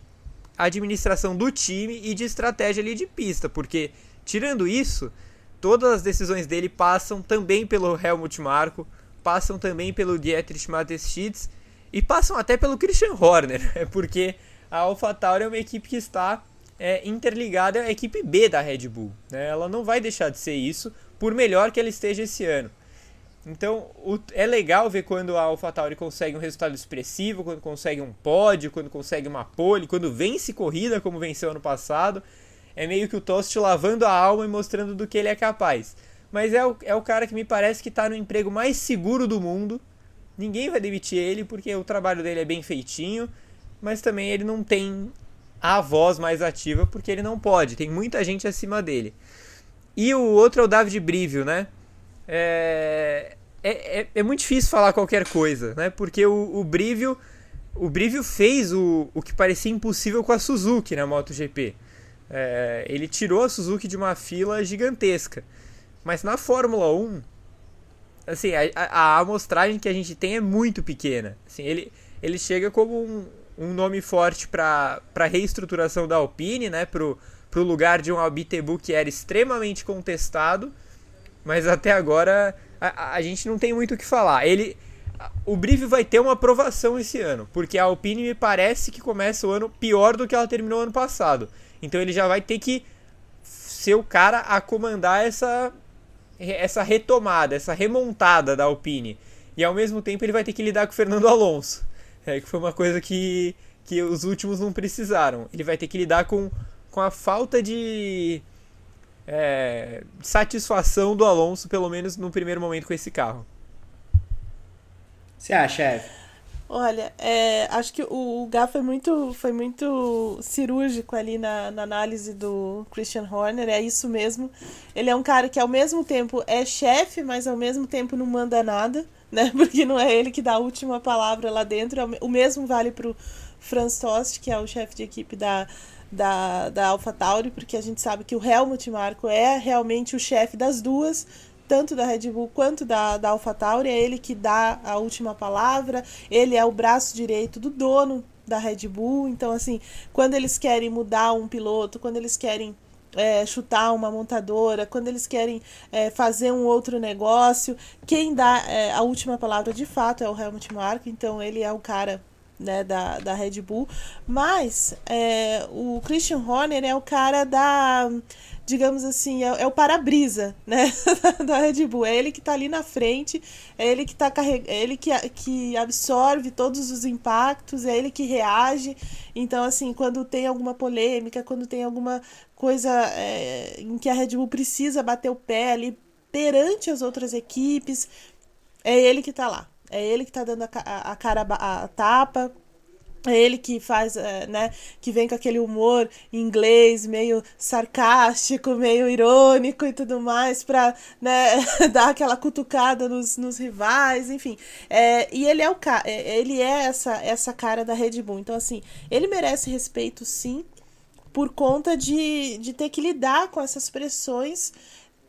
administração do time e de estratégia ali de pista, porque tirando isso, todas as decisões dele passam também pelo Helmut Marko, passam também pelo Dietrich Mateschitz e passam até pelo Christian Horner, porque a AlphaTauri é uma equipe que está é, interligada à equipe B da Red Bull. Né? Ela não vai deixar de ser isso, por melhor que ela esteja esse ano. Então o, é legal ver quando a AlphaTauri consegue um resultado expressivo, quando consegue um pódio, quando consegue uma pole, quando vence corrida como venceu ano passado. É meio que o Tost lavando a alma e mostrando do que ele é capaz. Mas é o, é o cara que me parece que está no emprego mais seguro do mundo. Ninguém vai demitir ele porque o trabalho dele é bem feitinho mas também ele não tem a voz mais ativa porque ele não pode, tem muita gente acima dele. E o outro é o David Brivio, né? É, é, é, é muito difícil falar qualquer coisa, né? Porque o, o Brivio, o Brivio fez o, o que parecia impossível com a Suzuki na MotoGP. É, ele tirou a Suzuki de uma fila gigantesca. Mas na Fórmula 1, assim, a, a, a amostragem que a gente tem é muito pequena. Assim, ele, ele chega como um, um nome forte para a reestruturação da Alpine, né? Pro, pro lugar de um Albitebu que era extremamente contestado, mas até agora a, a gente não tem muito o que falar. Ele, o Brivio vai ter uma aprovação esse ano, porque a Alpine me parece que começa o ano pior do que ela terminou ano passado. Então ele já vai ter que ser o cara a comandar essa essa retomada, essa remontada da Alpine. E ao mesmo tempo ele vai ter que lidar com o Fernando Alonso. É, que foi uma coisa que, que os últimos não precisaram. Ele vai ter que lidar com, com a falta de é, satisfação do Alonso, pelo menos no primeiro momento com esse carro. Você acha, Eve? Olha, é, acho que o, Gá foi muito, foi muito cirúrgico ali na, na análise do Christian Horner, é isso mesmo. Ele é um cara que ao mesmo tempo é chefe, mas ao mesmo tempo não manda nada né? Porque não é ele que dá a última palavra lá dentro. É o mesmo vale para o Franz Tost, que é o chefe de equipe da, da, da AlphaTauri, porque a gente sabe que o Helmut Marko é realmente o chefe das duas, tanto da Red Bull quanto da, da AlphaTauri. É ele que dá a última palavra, ele é o braço direito do dono da Red Bull. Então, assim, quando eles querem mudar um piloto, quando eles querem é, chutar uma montadora, quando eles querem é, fazer um outro negócio, quem dá é, a última palavra de fato é o Helmut Marko, então ele é o cara né, da, da Red Bull. Mas é, o Christian Horner é o cara da digamos assim, é, é o para-brisa, né, da Red Bull. É ele que está ali na frente, é ele que tá carreg... é ele que, que absorve todos os impactos, é ele que reage. Então, assim, quando tem alguma polêmica, quando tem alguma coisa é, em que a Red Bull precisa bater o pé ali perante as outras equipes, é ele que está lá. É ele que está dando a, a, a cara a, a tapa É ele que faz, é, né, que vem com aquele humor inglês meio sarcástico, meio irônico e tudo mais, pra né, dar aquela cutucada nos, nos rivais, enfim. É, e ele é o é, ele é essa, essa cara da Red Bull. Então, assim, ele merece respeito sim, por conta de, de ter que lidar com essas pressões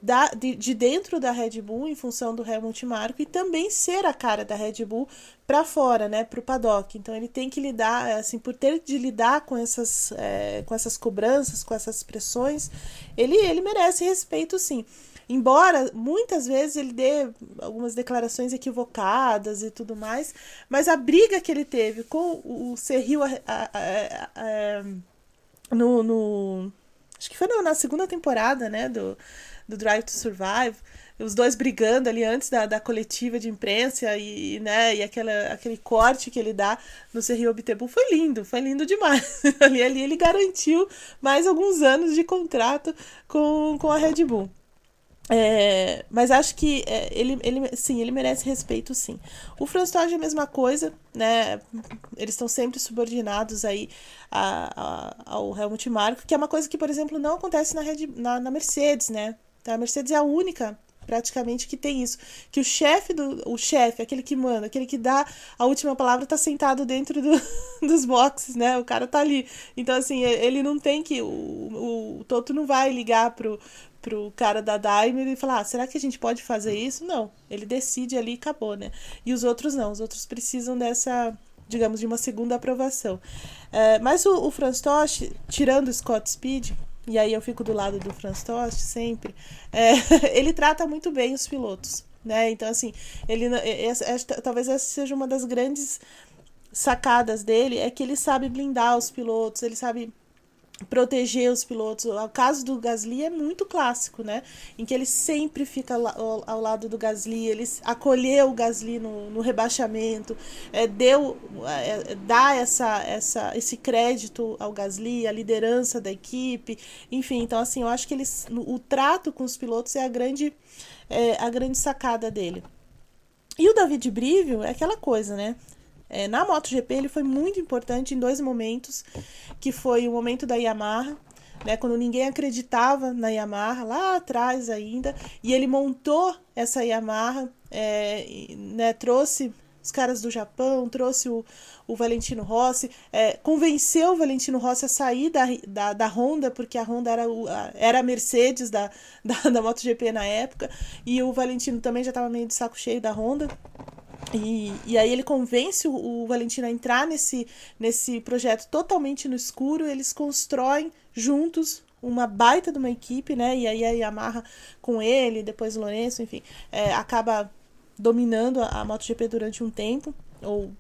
da, de, de, dentro da Red Bull, em função do Helmut Marko, e também ser a cara da Red Bull para fora, né, para o paddock. Então ele tem que lidar, assim, por ter de lidar com essas, é, com essas cobranças, com essas pressões, ele, ele merece respeito, sim. Embora muitas vezes ele dê algumas declarações equivocadas e tudo mais, mas a briga que ele teve com o Serril no, no, acho que foi na segunda temporada, né, do do Drive to Survive, os dois brigando ali antes da, da coletiva de imprensa e, né, e aquela, aquele corte que ele dá no Serrio Obtebu foi lindo, foi lindo demais. ali, ali ele garantiu mais alguns anos de contrato com, com a Red Bull. É, mas acho que é, ele, ele, sim, ele merece respeito, sim. O Franz Todd é a mesma coisa, né? Eles estão sempre subordinados aí a, a, ao Helmut Marko, que é uma coisa que, por exemplo, não acontece na, Red, na, na Mercedes, né? Tá? A Mercedes é a única praticamente que tem isso, que o chefe do o chefe, aquele que manda, aquele que dá a última palavra tá sentado dentro do, dos boxes, né? O cara tá ali. Então assim, ele não tem que o, o, o Toto não vai ligar pro pro cara da Daimler e falar: ah, será que a gente pode fazer isso? Não, ele decide ali e acabou, né? E os outros não, os outros precisam dessa digamos, de uma segunda aprovação. É, mas o, o Franz Tost, tirando o Scott Speed, e aí eu fico do lado do Franz Tost sempre, é, ele trata muito bem os pilotos. Né? Então, assim, ele essa, essa, talvez essa seja uma das grandes sacadas dele, é que ele sabe blindar os pilotos, ele sabe proteger os pilotos. O caso do Gasly é muito clássico, né? Em que ele sempre fica ao, ao lado do Gasly, ele acolheu o Gasly no, no rebaixamento, é, deu, é, dá essa, essa, esse crédito ao Gasly, a liderança da equipe, enfim. Então, assim, eu acho que eles, o trato com os pilotos é a grande, é, a grande sacada dele. E o David Brivio é aquela coisa, né? É, na MotoGP ele foi muito importante em dois momentos, que foi o momento da Yamaha, né, quando ninguém acreditava na Yamaha, lá atrás ainda, e ele montou essa Yamaha, é, né, trouxe os caras do Japão, trouxe o, o Valentino Rossi, é, convenceu o Valentino Rossi a sair da, da, da Honda, porque a Honda era, o, a, era a Mercedes da, da, da MotoGP na época, e o Valentino também já estava meio de saco cheio da Honda, e, e aí ele convence o, o Valentino a entrar nesse, nesse projeto totalmente no escuro, eles constroem juntos uma baita de uma equipe, né? E aí a Yamaha com ele, depois o Lourenço, enfim, é, acaba dominando a, a MotoGP durante um tempo, ou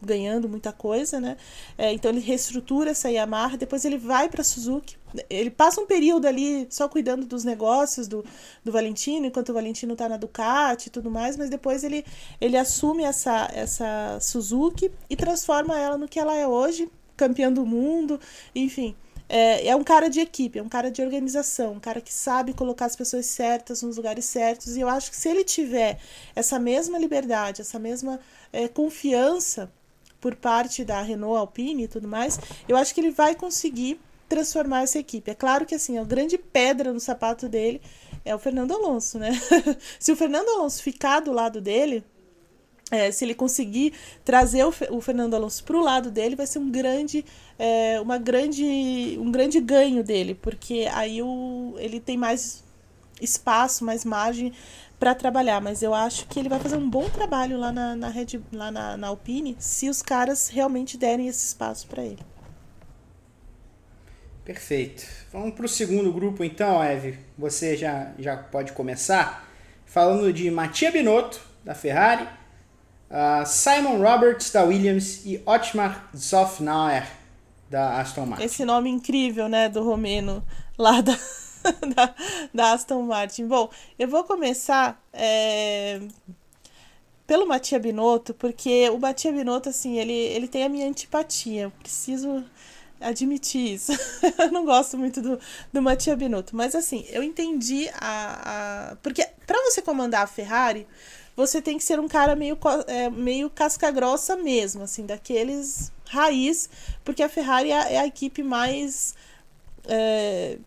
ganhando muita coisa, né? É, então ele reestrutura essa Yamaha, depois ele vai para Suzuki. Ele passa um período ali só cuidando dos negócios do, do Valentino, enquanto o Valentino está na Ducati e tudo mais, mas depois ele, ele assume essa, essa Suzuki e transforma ela no que ela é hoje, campeã do mundo, enfim. É, é um cara de equipe, é um cara de organização, um cara que sabe colocar as pessoas certas nos lugares certos. E eu acho que se ele tiver essa mesma liberdade, essa mesma é, confiança por parte da Renault Alpine e tudo mais, eu acho que ele vai conseguir transformar essa equipe. É claro que assim, a grande pedra no sapato dele é o Fernando Alonso, né? se o Fernando Alonso ficar do lado dele, é, se ele conseguir trazer o, o Fernando Alonso para o lado dele, vai ser um grande, é, uma grande, um grande ganho dele, porque aí o, ele tem mais espaço, mais margem para trabalhar, mas eu acho que ele vai fazer um bom trabalho lá na, na, Red, lá na, na Alpine se os caras realmente derem esse espaço para ele. Perfeito. Vamos para o segundo grupo então, Eve. Você já, já pode começar falando de Mattia Binotto, da Ferrari, uh, Simon Roberts, da Williams e Otmar Zofnauer, da Aston Martin. Esse nome incrível, né, do romeno lá da, da, da, Aston Martin. Bom, eu vou começar é, pelo Matia Binotto, porque o Matia Binotto, assim, ele, ele tem a minha antipatia. Eu preciso admitir isso. eu não gosto muito do, do Matia Binotto. Mas, assim, eu entendi a... a... Porque para você comandar a Ferrari, você tem que ser um cara meio, é, meio casca-grossa mesmo, assim, daqueles raiz, porque a Ferrari é, é a equipe mais. É,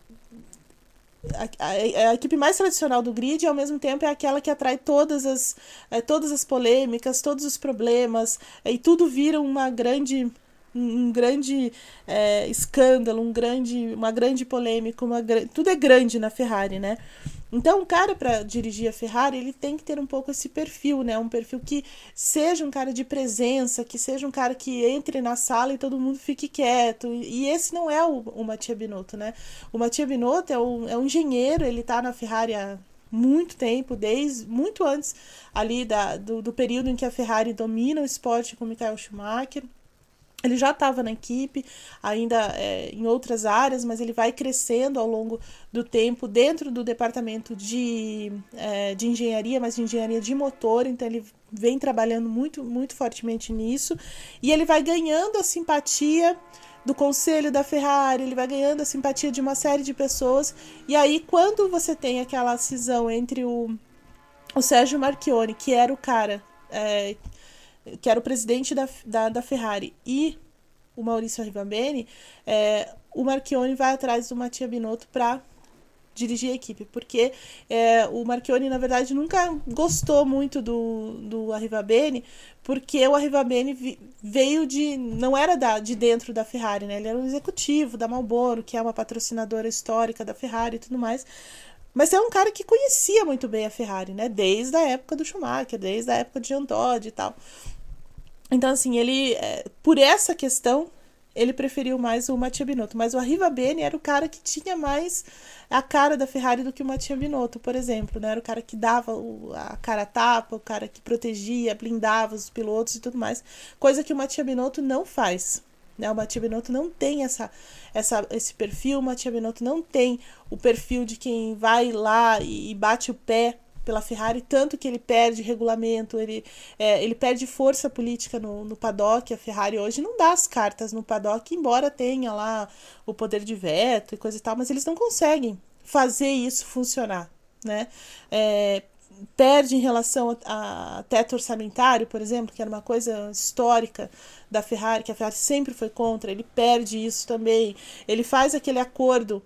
a, a, a, equipe mais tradicional do grid e ao mesmo tempo é aquela que atrai todas as, é, todas as polêmicas, todos os problemas, é, e tudo vira uma grande um grande é, escândalo, um grande, uma grande polêmica, uma, tudo é grande na Ferrari, né? Então, o cara para dirigir a Ferrari, ele tem que ter um pouco esse perfil, né? Um perfil que seja um cara de presença, que seja um cara que entre na sala e todo mundo fique quieto. E esse não é o, o Binotto, né? O Mattia Binotto é um, é um engenheiro, ele tá na Ferrari há muito tempo, desde muito antes ali da, do, do período em que a Ferrari domina o esporte com Michael Schumacher. Ele já estava na equipe, ainda é, em outras áreas, mas ele vai crescendo ao longo do tempo dentro do departamento de, é, de engenharia, mas de engenharia de motor, então ele vem trabalhando muito, muito fortemente nisso, e ele vai ganhando a simpatia do conselho da Ferrari, ele vai ganhando a simpatia de uma série de pessoas, e aí quando você tem aquela cisão entre o, o Sérgio Marchione, que era o cara é, que era o presidente da, da, da Ferrari, e o Maurício Arrivabene, é, o Marchione vai atrás do Mattia Binotto para dirigir a equipe, porque é, o Marchione, na verdade, nunca gostou muito do, do Arrivabene, porque o Arrivabene veio de. não era da, de dentro da Ferrari, né? Ele era um executivo da Marlboro, que é uma patrocinadora histórica da Ferrari e tudo mais. Mas é um cara que conhecia muito bem a Ferrari, né? Desde a época do Schumacher, desde a época de Jean Todt e tal. Então, assim, ele, é, por essa questão, ele preferiu mais o Mattia Binotto. Mas o Arriva Bene era o cara que tinha mais a cara da Ferrari do que o Mattia Binotto, por exemplo. Né? Era o cara que dava o, a cara a tapa, o cara que protegia, blindava os pilotos e tudo mais. Coisa que o Mattia Binotto não faz. Né? O Mattia Binotto não tem essa, essa, esse perfil, o Mattia Binotto não tem o perfil de quem vai lá e, e bate o pé pela Ferrari, tanto que ele perde regulamento, ele, é, ele perde força política no, no paddock. A Ferrari hoje não dá as cartas no paddock, embora tenha lá o poder de veto e coisa e tal, mas eles não conseguem fazer isso funcionar, né? É, perde em relação a, a, teto orçamentário, por exemplo, que era uma coisa histórica da Ferrari, que a Ferrari sempre foi contra, ele perde isso também. Ele faz aquele acordo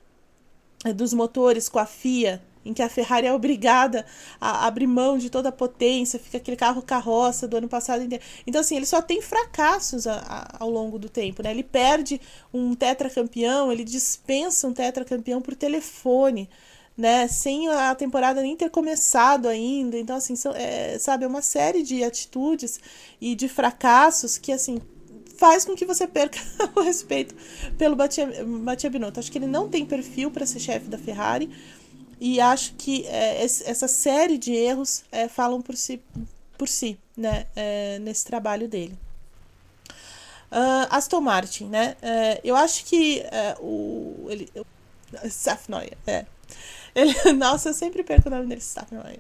é, dos motores com a FIA, em que a Ferrari é obrigada a abrir mão de toda a potência, fica aquele carro carroça do ano passado inteiro. Então, assim, ele só tem fracassos a, a, ao longo do tempo, né? Ele perde um tetracampeão, ele dispensa um tetracampeão por telefone, né? Sem a temporada nem ter começado ainda. Então, assim, são, é, sabe, é uma série de atitudes e de fracassos que, assim, faz com que você perca o respeito pelo Mattia Binotto. Acho que ele não tem perfil para ser chefe da Ferrari e acho que é, essa série de erros é, falam por si, por si né, é, nesse trabalho dele. Uh, Aston Martin, né? É, eu acho que é, o. Ele, Safnoy, é. Ele, nossa, eu sempre perco o nome dele, Safnoy.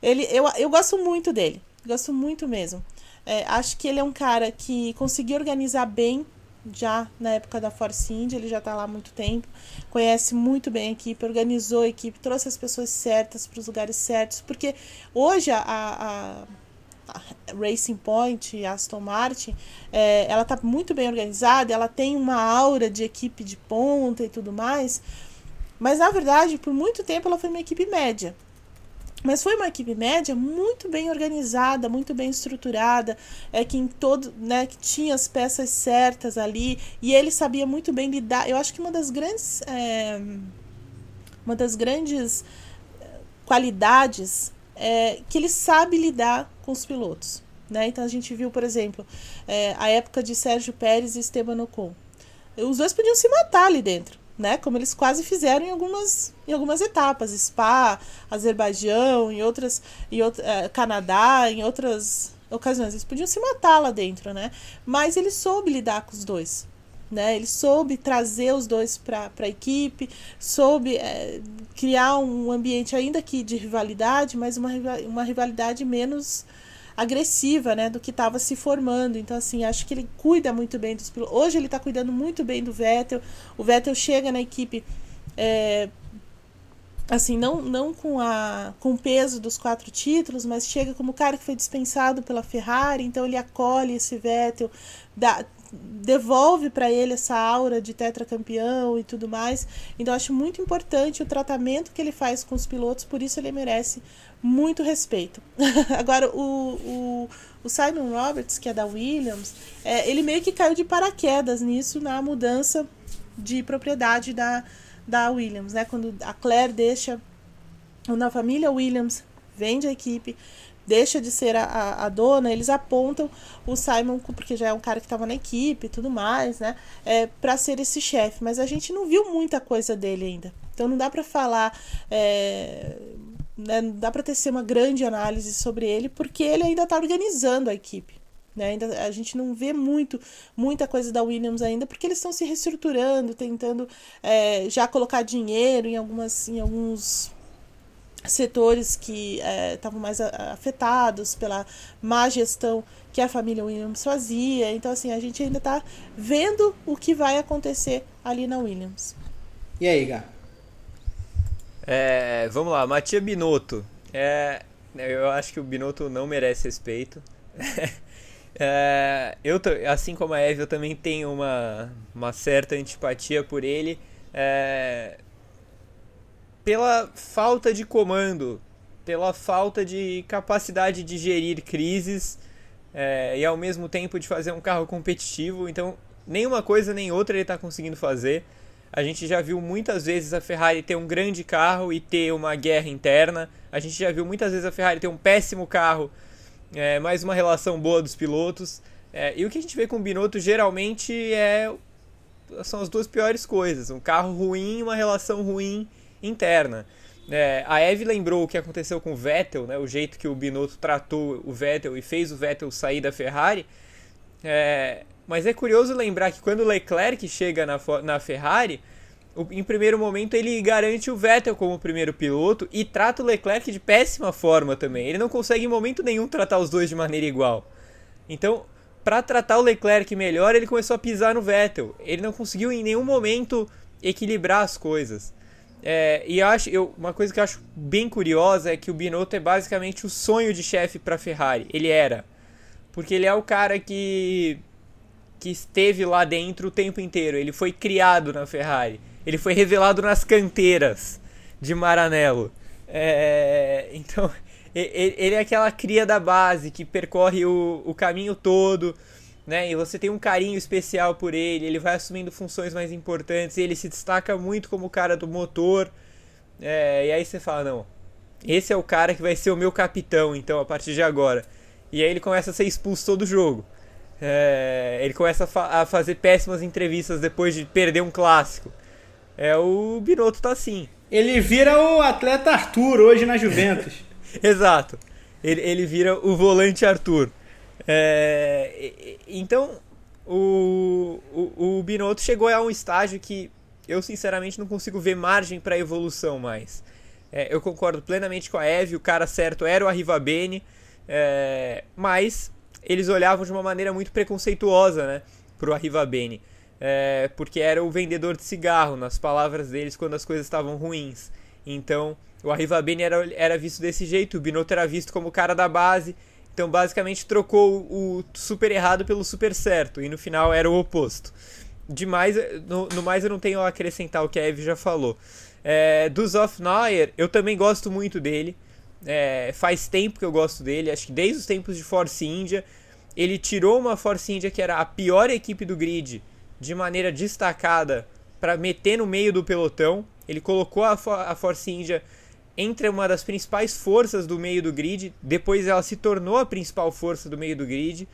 Ele, eu, eu gosto muito dele, gosto muito mesmo. É, acho que ele é um cara que conseguiu organizar bem já na época da Force India, ele já está lá há muito tempo, conhece muito bem a equipe, organizou a equipe, trouxe as pessoas certas para os lugares certos, porque hoje a, a, a Racing Point, a Aston Martin, é, ela está muito bem organizada, ela tem uma aura de equipe de ponta e tudo mais, mas na verdade, por muito tempo ela foi uma equipe média. Mas foi uma equipe média muito bem organizada, muito bem estruturada, é que em todo, né, que tinha as peças certas ali e ele sabia muito bem lidar. Eu acho que uma das grandes, é, uma das grandes é, qualidades é que ele sabe lidar com os pilotos, né? Então a gente viu, por exemplo, é, a época de Sérgio Pérez e Esteban Ocon. Os dois podiam se matar ali dentro né? Como eles quase fizeram em algumas, em algumas etapas, Spa, Azerbaijão, em outras, em outra, eh, Canadá, em outras ocasiões. Eles podiam se matar lá dentro, né? Mas ele soube lidar com os dois. Né? Ele soube trazer os dois para a equipe, soube é, criar um ambiente ainda que de rivalidade, mas uma, uma rivalidade menos agressiva, né, do que estava se formando. Então, assim, acho que ele cuida muito bem dos pilotos. Hoje ele está cuidando muito bem do Vettel. O Vettel chega na equipe é, assim, não, não com, a, com o peso dos quatro títulos, mas chega como cara que foi dispensado pela Ferrari, então ele acolhe esse Vettel, dá, devolve para ele essa aura de tetracampeão e tudo mais. Então acho muito importante o tratamento que ele faz com os pilotos, por isso ele merece muito respeito. Agora, o, o, o, Simon Roberts, que é da Williams, é, ele meio que caiu de paraquedas nisso na mudança de propriedade da, da Williams, né? Quando a Claire deixa, quando a família Williams vende a equipe, deixa de ser a, a, dona, eles apontam o Simon, porque já é um cara que estava na equipe e tudo mais, né? É, para ser esse chefe. Mas a gente não viu muita coisa dele ainda. Então não dá para falar. É, né, não dá para ter uma grande análise sobre ele, porque ele ainda está organizando a equipe. Né? Ainda, a gente não vê muito, muita coisa da Williams ainda, porque eles estão se reestruturando, tentando é, já colocar dinheiro em, algumas, em alguns setores que estavam é, mais afetados pela má gestão que a família Williams fazia. Então, assim, a gente ainda está vendo o que vai acontecer ali na Williams. E aí, Gá? É, vamos lá, Matia Binotto. É, eu acho que o Binotto não merece respeito. É, eu, assim como a Eve, eu também tenho uma, uma certa antipatia por ele. É, pela falta de comando, pela falta de capacidade de gerir crises é, e ao mesmo tempo de fazer um carro competitivo. Então, nenhuma coisa nem outra ele está conseguindo fazer. A gente já viu muitas vezes a Ferrari ter um grande carro e ter uma guerra interna. A gente já viu muitas vezes a Ferrari ter um péssimo carro é, mais uma relação boa dos pilotos. É, e o que a gente vê com o Binotto geralmente é são as duas piores coisas: um carro ruim e uma relação ruim interna. É, a Eve lembrou o que aconteceu com o Vettel, né, o jeito que o Binotto tratou o Vettel e fez o Vettel sair da Ferrari. É, mas é curioso lembrar que quando o Leclerc chega na, na Ferrari, em primeiro momento ele garante o Vettel como primeiro piloto e trata o Leclerc de péssima forma também. Ele não consegue em momento nenhum tratar os dois de maneira igual. Então, para tratar o Leclerc melhor, ele começou a pisar no Vettel. Ele não conseguiu em nenhum momento equilibrar as coisas. É, e acho, eu, uma coisa que eu acho bem curiosa é que o Binotto é basicamente o sonho de chefe para Ferrari. Ele era. Porque ele é o cara que, que esteve lá dentro o tempo inteiro. Ele foi criado na Ferrari. Ele foi revelado nas canteiras de Maranello. É, então, ele é aquela cria da base que percorre o, o caminho todo, né? E você tem um carinho especial por ele, ele vai assumindo funções mais importantes, ele se destaca muito como o cara do motor. É, e aí você fala, não, esse é o cara que vai ser o meu capitão, então, a partir de agora. E aí ele começa a ser expulso todo jogo. É, ele começa a, fa a, fazer péssimas entrevistas depois de perder um clássico. É, o Binotto tá assim. Ele vira o atleta Arthur hoje na Juventus. Exato. Ele, ele vira o volante Arthur. É, então, o, o, o Binotto chegou a um estágio que eu sinceramente não consigo ver margem para evolução mais. É, eu concordo plenamente com a Eve, o cara certo era o Arrivabene, é, mas eles olhavam de uma maneira muito preconceituosa né, pro Arrivabene é, porque era o vendedor de cigarro, nas palavras deles, quando as coisas estavam ruins. Então, o Arrivabene era, era visto desse jeito, o Binotto era visto como o cara da base, então basicamente trocou o super errado pelo super certo, e no final era o oposto. Demais, no, no mais eu não tenho a acrescentar o que a Eve já falou. É, do Zofnauer, eu também gosto muito dele. É, faz tempo que eu gosto dele, acho que desde os tempos de Force India. Ele tirou uma Force India que era a pior equipe do grid de maneira destacada para meter no meio do pelotão. Ele colocou a, a Force India entre uma das principais forças do meio do grid. Depois ela se tornou a principal força do meio do grid.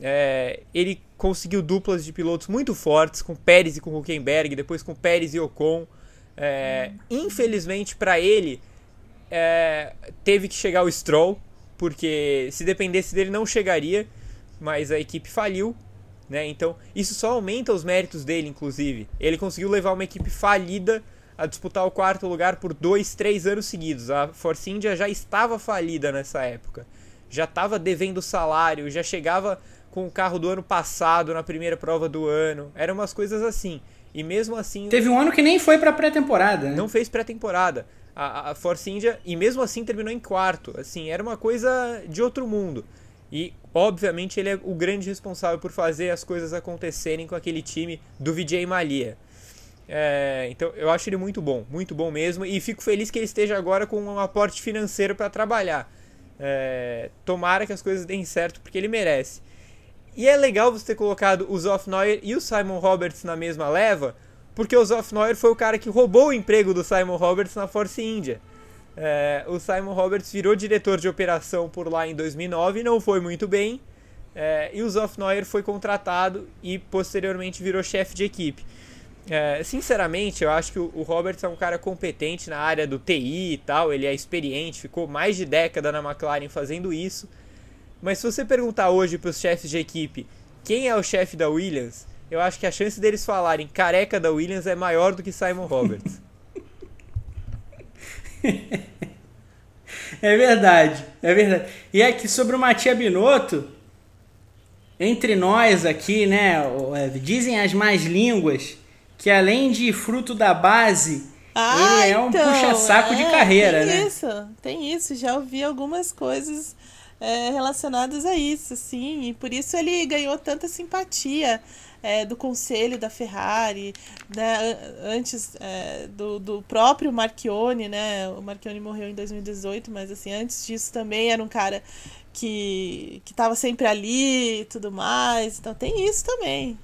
É, ele conseguiu duplas de pilotos muito fortes com Pérez e com Huckenberg, depois com Pérez e Ocon. É, infelizmente para ele é, teve que chegar o Stroll, porque se dependesse dele não chegaria, mas a equipe faliu né? Então, isso só aumenta os méritos dele, inclusive. Ele conseguiu levar uma equipe falida a disputar o quarto lugar por dois, três anos seguidos. A Force India já estava falida nessa época. Já estava devendo salário, já chegava com o carro do ano passado na primeira prova do ano. Eram umas coisas assim. E mesmo assim. Teve um ano que nem foi para pré-temporada, né? Não fez pré-temporada. a, a Force India e mesmo assim terminou em quarto. Assim, era uma coisa de outro mundo. E, obviamente, ele é o grande responsável por fazer as coisas acontecerem com aquele time do Vijay Malia. É, então, eu acho ele muito bom, muito bom mesmo. E fico feliz que ele esteja agora com um aporte financeiro para trabalhar. É, tomara que as coisas deem certo, porque ele merece. E é legal você ter colocado o Zoff Neuer e o Simon Roberts na mesma leva, porque o Zoff Neuer foi o cara que roubou o emprego do Simon Roberts na Force India. É, o Simon Roberts virou diretor de operação por lá em 2009 e não foi muito bem. É, e o Zoff Neuer foi contratado e posteriormente virou chefe de equipe. É, sinceramente, eu acho que o, Roberts é um cara competente na área do TI e tal. Ele é experiente, ficou mais de década na McLaren fazendo isso. Mas se você perguntar hoje para os chefes de equipe quem é o chefe da Williams, eu acho que a chance deles falarem careca da Williams é maior do que Simon Roberts. é verdade, é verdade. E aqui sobre o Matia Binotto, entre nós aqui, né, é, dizem as mais línguas que além de fruto da base, ah, ele é um então, puxa-saco é, de carreira, tem né? Tem isso, tem isso. Já ouvi algumas coisas é, relacionadas a isso, sim. E por isso ele ganhou tanta simpatia é, do conselho da Ferrari, né, antes é, do, do próprio Marchione, né? O Marchione morreu em 2018, mas assim, antes disso também era um cara que que estava sempre ali e tudo mais. Então tem isso também.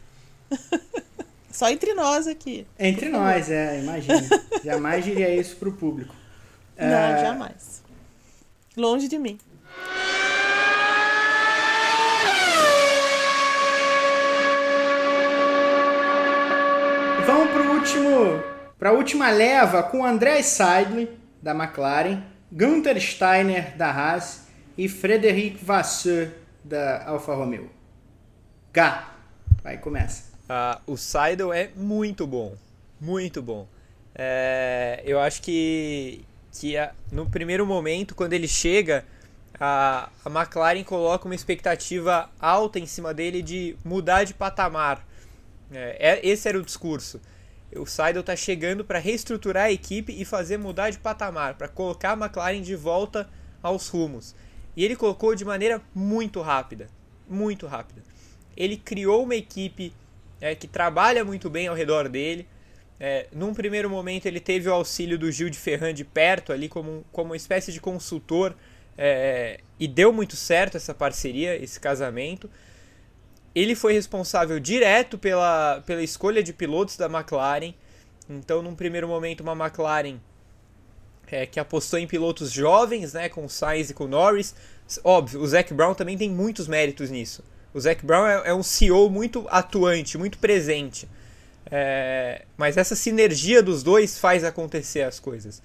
Só entre nós aqui. Entre nós, é, imagina. jamais diria isso pro público. Não, é... jamais. Longe de mim. Vamos para o último, para a última leva com André Seidlin da McLaren, Gunther Steiner da Haas e Frederic Vasseur da Alfa Romeo. Gá, vai começa. Uh, o Seidel é muito bom, muito bom. É, eu acho que, que a, no primeiro momento, quando ele chega, a, a McLaren coloca uma expectativa alta em cima dele de mudar de patamar é, é, esse era o discurso. O Seidel está chegando para reestruturar a equipe e fazer mudar de patamar, para colocar a McLaren de volta aos rumos. E ele colocou de maneira muito rápida, muito rápida. Ele criou uma equipe é, que trabalha muito bem ao redor dele. É, num primeiro momento ele teve o auxílio do Gil de Ferran de perto ali como, como uma espécie de consultor é, e deu muito certo essa parceria, esse casamento ele foi responsável direto pela, pela escolha de pilotos da McLaren. Então, num primeiro momento, uma McLaren é, que apostou em pilotos jovens, né, com Sainz e com Norris. Óbvio, o Zac Brown também tem muitos méritos nisso. O Zac Brown é, é um CEO muito atuante, muito presente. É, mas essa sinergia dos dois faz acontecer as coisas.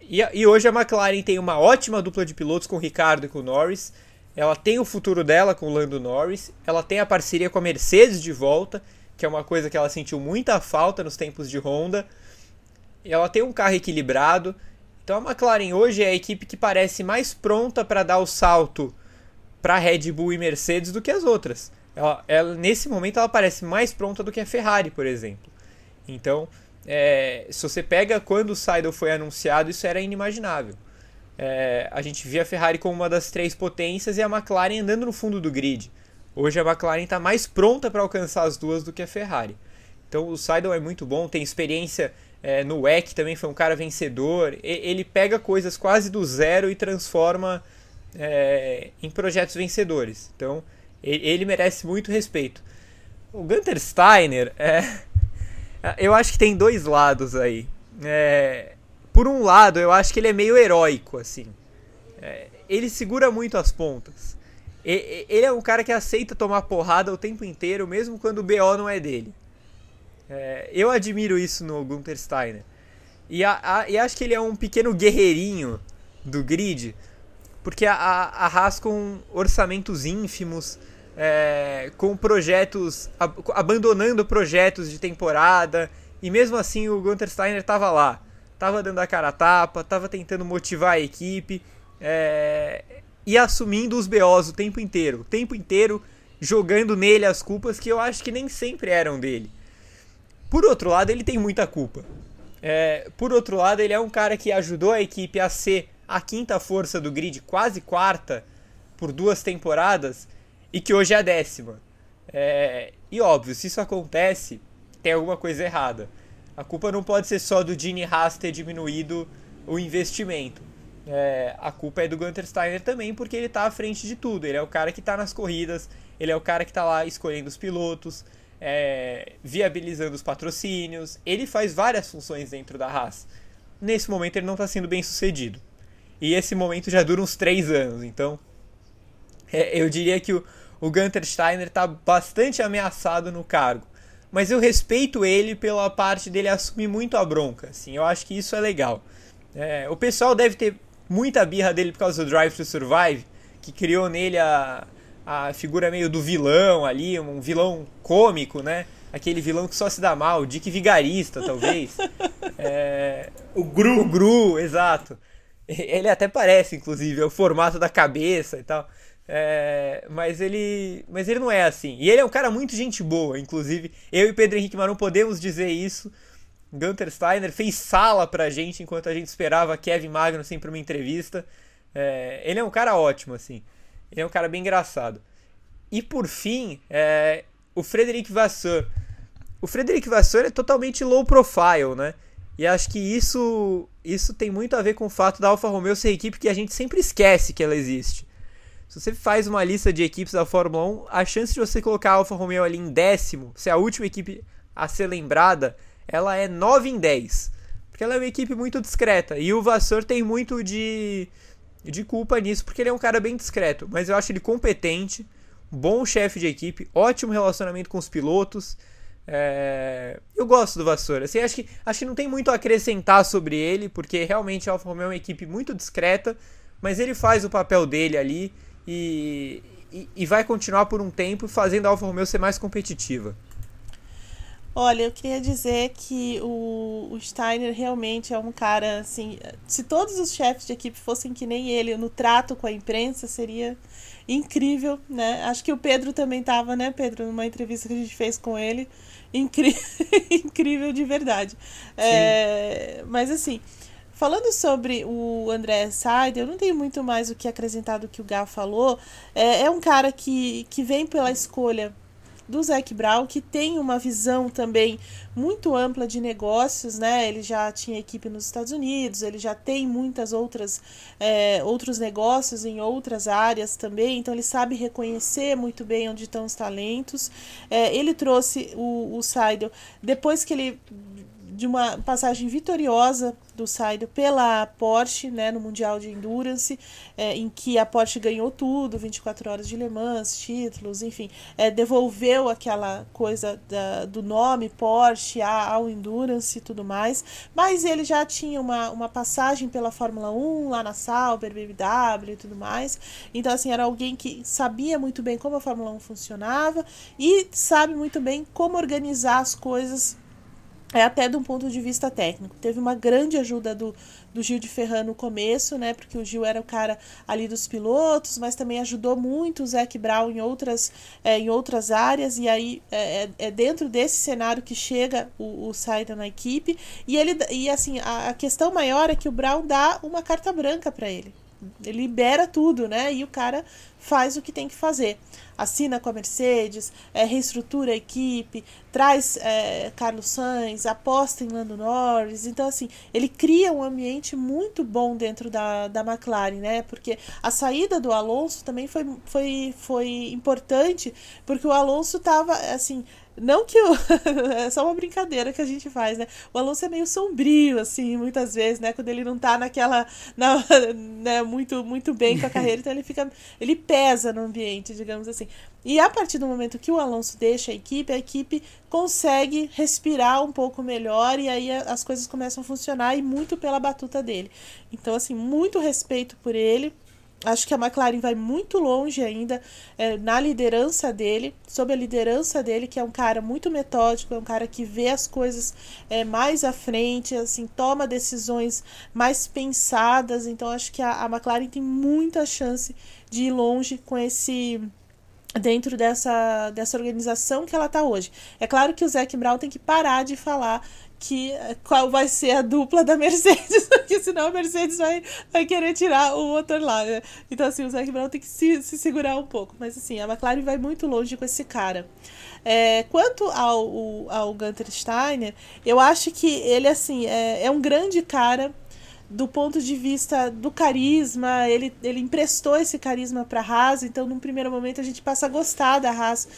E, e hoje a McLaren tem uma ótima dupla de pilotos com o Ricardo e com o Norris ela tem o futuro dela com o Lando Norris, ela tem a parceria com a Mercedes de volta, que é uma coisa que ela sentiu muita falta nos tempos de Honda. Ela tem um carro equilibrado. Então a McLaren hoje é a equipe que parece mais pronta para dar o salto para Red Bull e Mercedes do que as outras. Ela, ela, nesse momento ela parece mais pronta do que a Ferrari, por exemplo. Então, é, se você pega quando o Seidel foi anunciado, isso era inimaginável. É, a gente via a Ferrari como uma das três potências e a McLaren andando no fundo do grid. Hoje a McLaren está mais pronta para alcançar as duas do que a Ferrari. Então o Seidel é muito bom, tem experiência é, no WEC, também foi um cara vencedor. E, ele pega coisas quase do zero e transforma é, em projetos vencedores. Então ele, ele, merece muito respeito. O Gunter Steiner, é, eu acho que tem dois lados aí. É, por um lado, eu acho que ele é meio heróico, assim. É, ele segura muito as pontas. E, ele é um cara que aceita tomar porrada o tempo inteiro, mesmo quando o BO não é dele. É, eu admiro isso no Gunther Steiner. E, a, a, e, acho que ele é um pequeno guerreirinho do grid, porque a, a, com orçamentos ínfimos, é, com projetos, ab, abandonando projetos de temporada, e mesmo assim o Gunther Steiner estava lá tava dando a cara a tapa, tava tentando motivar a equipe é, e assumindo os BOs o tempo inteiro. O tempo inteiro jogando nele as culpas que eu acho que nem sempre eram dele. Por outro lado, ele tem muita culpa. É, por outro lado, ele é um cara que ajudou a equipe a ser a quinta força do grid, quase quarta, por duas temporadas, e que hoje é a décima. É, e óbvio, se isso acontece, tem alguma coisa errada. A culpa não pode ser só do Gene Haas ter diminuído o investimento. É, a culpa é do Gunter Steiner também, porque ele está à frente de tudo. Ele é o cara que está nas corridas, ele é o cara que está lá escolhendo os pilotos, é, viabilizando os patrocínios. Ele faz várias funções dentro da Haas. Nesse momento ele não está sendo bem sucedido. E esse momento já dura uns três anos, então é, eu diria que o, o Gunter Steiner está bastante ameaçado no cargo. Mas eu respeito ele pela parte dele assumir muito a bronca. Assim, eu acho que isso é legal. É, o pessoal deve ter muita birra dele por causa do Drive to Survive, que criou nele a, a figura meio do vilão ali, um vilão cômico, né? Aquele vilão que só se dá mal, Dick Vigarista, talvez. É, o Gru. O Gru, exato. Ele até parece, inclusive, é o formato da cabeça e tal. É, mas ele mas ele não é assim. E ele é um cara muito gente boa, inclusive. Eu e Pedro Henrique Marum podemos dizer isso. Gunter Steiner fez sala pra gente enquanto a gente esperava Kevin Magnussen para uma entrevista. É, ele é um cara ótimo, assim. Ele é um cara bem engraçado. E por fim, é, o Frederic Vasseur. O Frederic Vasseur é totalmente low profile, né? E acho que isso, isso tem muito a ver com o fato da Alfa Romeo ser equipe que a gente sempre esquece que ela existe. Se você faz uma lista de equipes da Fórmula 1, a chance de você colocar a Alfa Romeo ali em décimo, ser a última equipe a ser lembrada, ela é 9 em 10. Porque ela é uma equipe muito discreta. E o Vasseur tem muito de, de culpa nisso, porque ele é um cara bem discreto. Mas eu acho ele competente, bom chefe de equipe, ótimo relacionamento com os pilotos. É... Eu gosto do Vassoura. Assim, acho, que, acho que não tem muito a acrescentar sobre ele, porque realmente a Alfa Romeo é uma equipe muito discreta, mas ele faz o papel dele ali e, e, e vai continuar por um tempo fazendo a Alfa Romeo ser mais competitiva. Olha, eu queria dizer que o, o, Steiner realmente é um cara, assim, se todos os chefes de equipe fossem que nem ele no trato com a imprensa, seria incrível, né? Acho que o Pedro também estava, né, Pedro, numa entrevista que a gente fez com ele. Incri... incrível de verdade. É, mas assim, Falando sobre o André Saider, eu não tenho muito mais o que acrescentar do que o Gá falou. É, é um cara que, que vem pela escolha do Zac Brown, que tem uma visão também muito ampla de negócios, né? Ele já tinha equipe nos Estados Unidos, ele já tem muitas outras é, outros negócios em outras áreas também, então ele sabe reconhecer muito bem onde estão os talentos. É, ele trouxe o, o Seidel depois que ele de uma passagem vitoriosa do Saido pela Porsche, né, no Mundial de Endurance, é, em que a Porsche ganhou tudo, 24 horas de Le Mans, títulos, enfim, é, devolveu aquela coisa da, do nome Porsche ao Endurance e tudo mais, mas ele já tinha uma, uma passagem pela Fórmula 1, lá na Sauber, BMW e tudo mais, então assim, era alguém que sabia muito bem como a Fórmula 1 funcionava e sabe muito bem como organizar as coisas é até de um ponto de vista técnico. Teve uma grande ajuda do, do Gil de Ferran no começo, né? Porque o Gil era o cara ali dos pilotos, mas também ajudou muito o Zac Brown em outras, é, em outras áreas. E aí é, é, é dentro desse cenário que chega o, o Saida na equipe. E ele e assim, a, a questão maior é que o Brown dá uma carta branca para ele. Ele libera tudo, né? E o cara faz o que tem que fazer. Assina com a Mercedes, é, reestrutura a equipe, traz é, Carlos Sainz, aposta em Lando Norris. Então, assim, ele cria um ambiente muito bom dentro da, da McLaren, né? Porque a saída do Alonso também foi, foi, foi importante, porque o Alonso estava, assim, não que o. é só uma brincadeira que a gente faz, né? O Alonso é meio sombrio, assim, muitas vezes, né? Quando ele não tá naquela. Na, né, muito, muito bem com a carreira, então ele fica. Ele pesa no ambiente, digamos assim. E a partir do momento que o Alonso deixa a equipe, a equipe consegue respirar um pouco melhor e aí as coisas começam a funcionar e muito pela batuta dele. Então, assim, muito respeito por ele. Acho que a McLaren vai muito longe ainda é, na liderança dele, sob a liderança dele, que é um cara muito metódico, é um cara que vê as coisas é, mais à frente, assim, toma decisões mais pensadas. Então acho que a, a McLaren tem muita chance de ir longe com esse dentro dessa, dessa organização que ela está hoje. É claro que o Zac Brown tem que parar de falar que qual vai ser a dupla da Mercedes, porque senão a Mercedes vai, vai querer tirar o motor lá, né? Então, assim, o Zac Brown tem que se, se segurar um pouco. Mas, assim, a McLaren vai muito longe com esse cara. É, quanto ao, ao Gunter Steiner, eu acho que ele, assim, é, é um grande cara do ponto de vista do carisma, ele, ele emprestou esse carisma para a Haas, então num primeiro momento a gente passa a gostar da Haas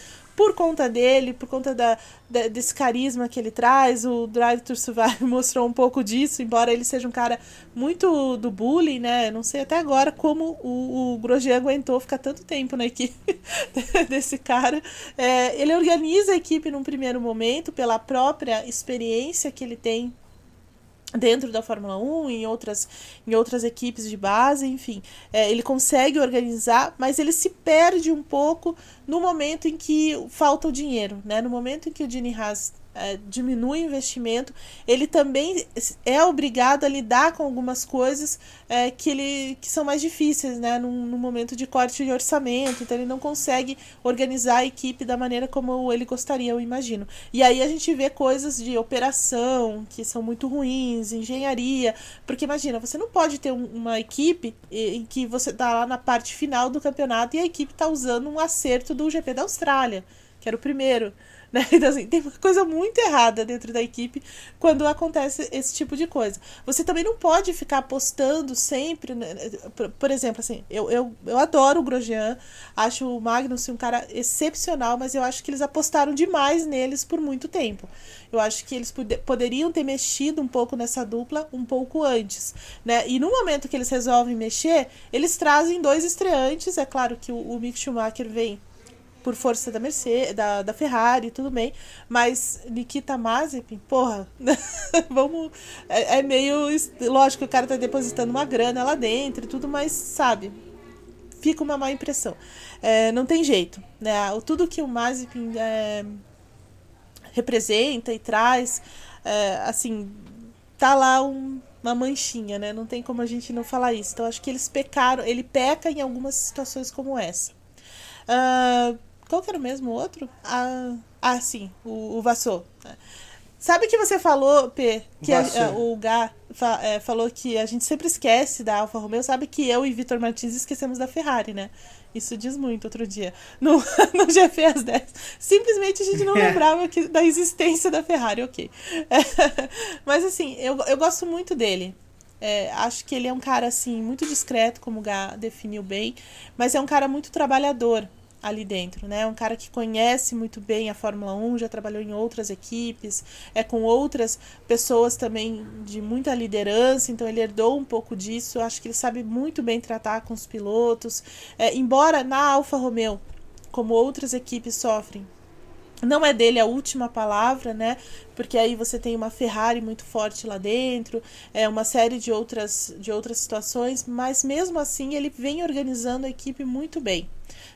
por conta dele, por conta da, da, desse carisma que ele traz. O Drive to Survive mostrou um pouco disso, embora ele seja um cara muito do bullying, né? Não sei até agora como o, o Grosjean aguentou ficar tanto tempo na equipe desse cara. É, ele organiza a equipe num primeiro momento pela própria experiência que ele tem dentro da Fórmula 1, em outras, em outras equipes de base, enfim. É, ele consegue organizar, mas ele se perde um pouco no momento em que falta o dinheiro, né? No momento em que o Gene Haas é, diminui o investimento, ele também é obrigado a lidar com algumas coisas é, que, ele, que são mais difíceis, né? Num, num, momento de corte de orçamento, então ele não consegue organizar a equipe da maneira como ele gostaria, eu imagino. E aí a gente vê coisas de operação que são muito ruins, engenharia, porque imagina, você não pode ter um, uma equipe em que você está lá na parte final do campeonato e a equipe está usando um acerto do GP da Austrália, que era o primeiro. Né? Então, assim, tem uma coisa muito errada dentro da equipe quando acontece esse tipo de coisa. Você também não pode ficar apostando sempre. Né? Por, por, exemplo, assim, eu, eu, eu adoro o Grosjean, acho o Magnus um cara excepcional, mas eu acho que eles apostaram demais neles por muito tempo. Eu acho que eles poderiam ter mexido um pouco nessa dupla um pouco antes, né? E no momento que eles resolvem mexer, eles trazem dois estreantes. É claro que o, o Mick Schumacher vem por força da Mercedes, da, da Ferrari, tudo bem. Mas Nikita Mazepin, porra, vamos. É, é, meio. Lógico que o cara tá depositando uma grana lá dentro e tudo, mas sabe. Fica uma má impressão. É, não tem jeito, né? Tudo que o Mazepin é, representa e traz, é, assim, tá lá um, uma manchinha, né? Não tem como a gente não falar isso. Então acho que eles pecaram, ele peca em algumas situações como essa. Uh, qual que era o mesmo outro? Ah, ah sim, o, o Vassou. Sabe que você falou, P, que a, a, o Gá fa, é, falou que a gente sempre esquece da Alfa Romeo, sabe que eu e Vitor Martins esquecemos da Ferrari, né? Isso diz muito outro dia. No, no GP às 10. Simplesmente a gente não lembrava que, da existência da Ferrari, ok. É, mas assim, eu, eu gosto muito dele. É, acho que ele é um cara assim muito discreto, como o Gá definiu bem, mas é um cara muito trabalhador ali dentro, né? Um cara que conhece muito bem a Fórmula 1, já trabalhou em outras equipes, é com outras pessoas também de muita liderança, então ele herdou um pouco disso. Acho que ele sabe muito bem tratar com os pilotos. É, embora na Alfa Romeo, como outras equipes sofrem, não é dele a última palavra, né? Porque aí você tem uma Ferrari muito forte lá dentro, é uma série de outras de outras situações, mas mesmo assim ele vem organizando a equipe muito bem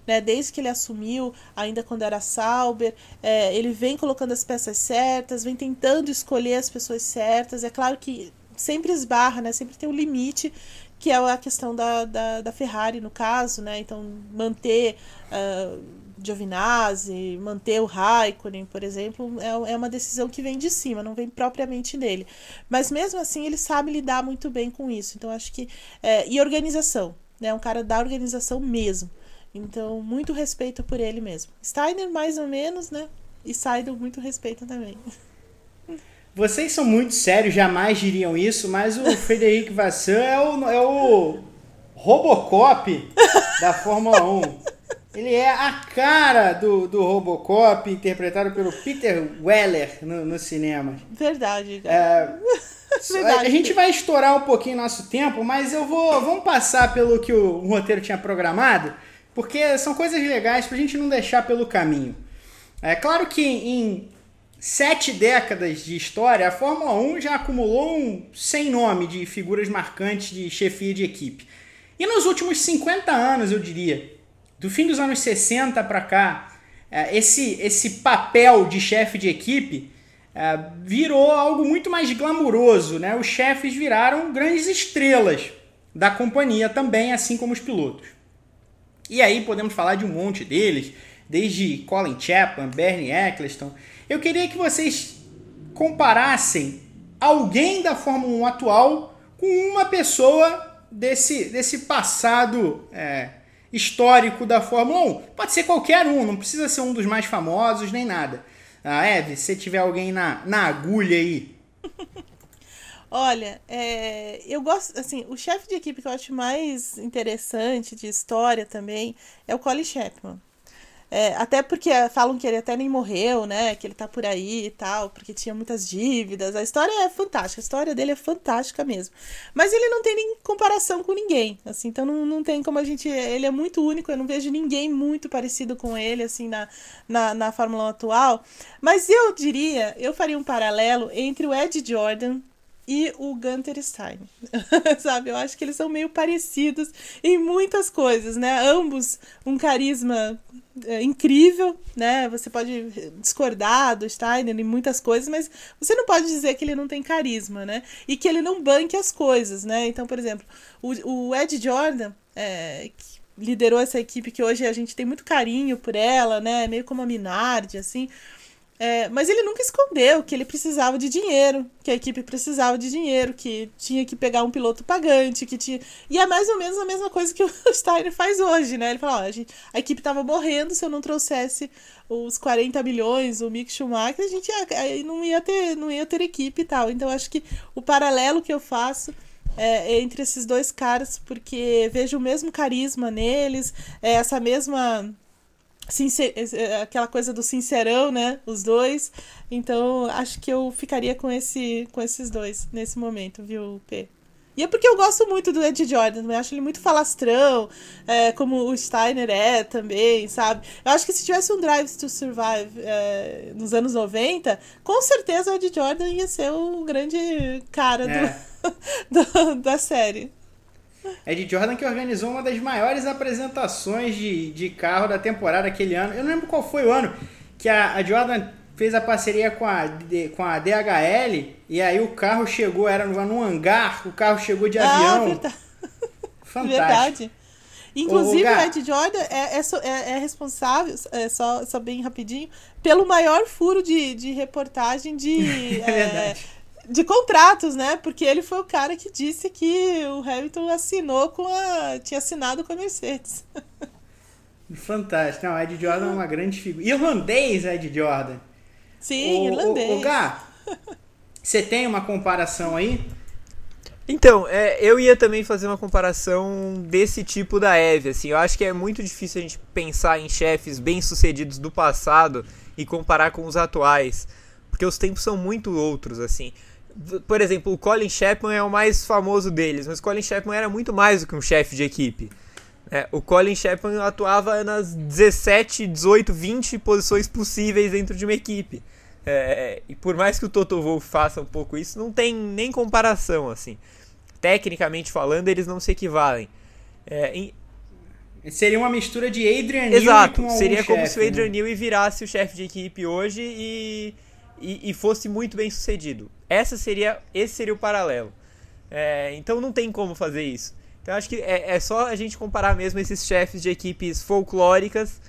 né? Desde que ele assumiu, ainda quando era Sauber, é, ele vem colocando as peças certas, vem tentando escolher as pessoas certas. É claro que sempre esbarra, né? Sempre tem um limite que é a questão da, da, da Ferrari, no caso, né? Então, manter uh, Giovinazzi, manter o Raikkonen, por exemplo, é, é uma decisão que vem de cima, não vem propriamente dele. Mas mesmo assim, ele sabe lidar muito bem com isso. Então, acho que. É, e organização, né? Um cara da organização mesmo. Então, muito respeito por ele mesmo. Steiner, mais ou menos, né? E Seidel, muito respeito também. Vocês são muito sérios, jamais diriam isso, mas o Frederic Vassan é o, é o Robocop da Fórmula 1. Ele é a cara do, do Robocop, interpretado pelo Peter Weller no, no cinema. Verdade. É, Verdade. A gente vai estourar um pouquinho nosso tempo, mas eu vou. Vamos passar pelo que o roteiro tinha programado. Porque são coisas legais para a gente não deixar pelo caminho. É claro que em sete décadas de história, a Fórmula 1 já acumulou um sem nome de figuras marcantes de chefia de equipe. E nos últimos 50 anos, eu diria, do fim dos anos 60 para cá, é, esse, esse papel de chefe de equipe é, virou algo muito mais glamuroso. Né? Os chefes viraram grandes estrelas da companhia também, assim como os pilotos. E aí podemos falar de um monte deles, desde Colin Chapman, Bernie Eccleston. Eu queria que vocês comparassem alguém da Fórmula 1 atual com uma pessoa desse, desse passado é, histórico da Fórmula 1. Pode ser qualquer um, não precisa ser um dos mais famosos nem nada. Ah, Eve, se tiver alguém na, na agulha aí. Olha, é, eu gosto, assim, o chefe de equipe que eu acho mais interessante de história também é o Colin Chapman. É, até porque falam que ele até nem morreu, né? Que ele tá por aí e tal, porque tinha muitas dívidas. A história é fantástica, a história dele é fantástica mesmo. Mas ele não tem nem comparação com ninguém, assim, então não, não tem como a gente. Ele é muito único, eu não vejo ninguém muito parecido com ele, assim, na, na, na Fórmula 1 atual. Mas eu diria, eu faria um paralelo entre o Ed Jordan e o Gunter Stein. Sabe? Eu acho que eles são meio parecidos em muitas coisas, né? Ambos um carisma é, incrível, né? Você pode discordar do Steiner em muitas coisas, mas você não pode dizer que ele não tem carisma, né? E que ele não banque as coisas, né? Então, por exemplo, o, o Ed Jordan, é, que liderou essa equipe que hoje a gente tem muito carinho por ela, né? Meio como a Minardi, assim. É, mas ele nunca escondeu que ele precisava de dinheiro, que a equipe precisava de dinheiro, que tinha que pegar um piloto pagante, que tinha. E é mais ou menos a mesma coisa que o Steiner faz hoje, né? Ele fala, a, gente, a equipe estava morrendo se eu não trouxesse os 40 milhões, o Mick Schumacher, a gente ia, não, ia ter, não ia ter equipe e tal. Então acho que o paralelo que eu faço é, entre esses dois caras, porque vejo o mesmo carisma neles, é, essa mesma Sincer... É, aquela coisa do sincerão, né? Os dois. Então, acho que eu ficaria com, esse, com esses dois nesse momento, viu, P? E é porque eu gosto muito do Ed Jordan, eu acho ele muito falastrão, é, como o Steiner é também, sabe? Eu acho que se tivesse um Drive to Survive é, nos anos 90, com certeza o Ed Jordan ia ser o grande cara é. do, do, da série. Ed Jordan que organizou uma das maiores apresentações de, de carro da temporada aquele ano. Eu não lembro qual foi o ano que a, a Jordan fez a parceria com a, com a DHL e aí o carro chegou, era num hangar, o carro chegou de ah, avião. Verdade. Fantástico. Verdade. Inclusive, o Ed Jordan é, é, é, é responsável, é, só, só bem rapidinho, pelo maior furo de, de reportagem de. é verdade de contratos, né? Porque ele foi o cara que disse que o Hamilton assinou com a. tinha assinado com a Mercedes. Fantástico. Não, Ed Jordan é uma grande figura. Irlandês, Ed Jordan. Sim, o, irlandês. O, o Gá, você tem uma comparação aí? Então, é, eu ia também fazer uma comparação desse tipo da Eve, assim, eu acho que é muito difícil a gente pensar em chefes bem-sucedidos do passado e comparar com os atuais, porque os tempos são muito outros, assim por exemplo, o Colin Chapman é o mais famoso deles, mas o Colin Chapman era muito mais do que um chefe de equipe. É, o Colin Chapman atuava nas 17, 18, 20 posições possíveis dentro de uma equipe. É, e por mais que o Toto Wolff faça um pouco isso, não tem nem comparação, assim. Tecnicamente falando, eles não se equivalem. É, em... Seria uma mistura de Adrian Exato, Newey com seria como se o Adrian né? Newey virasse o chefe de equipe hoje e e, e fosse muito bem sucedido. Essa seria, esse seria o paralelo. É, então não tem como fazer isso. Então acho que é, é, só a gente comparar mesmo esses chefes de equipes folclóricas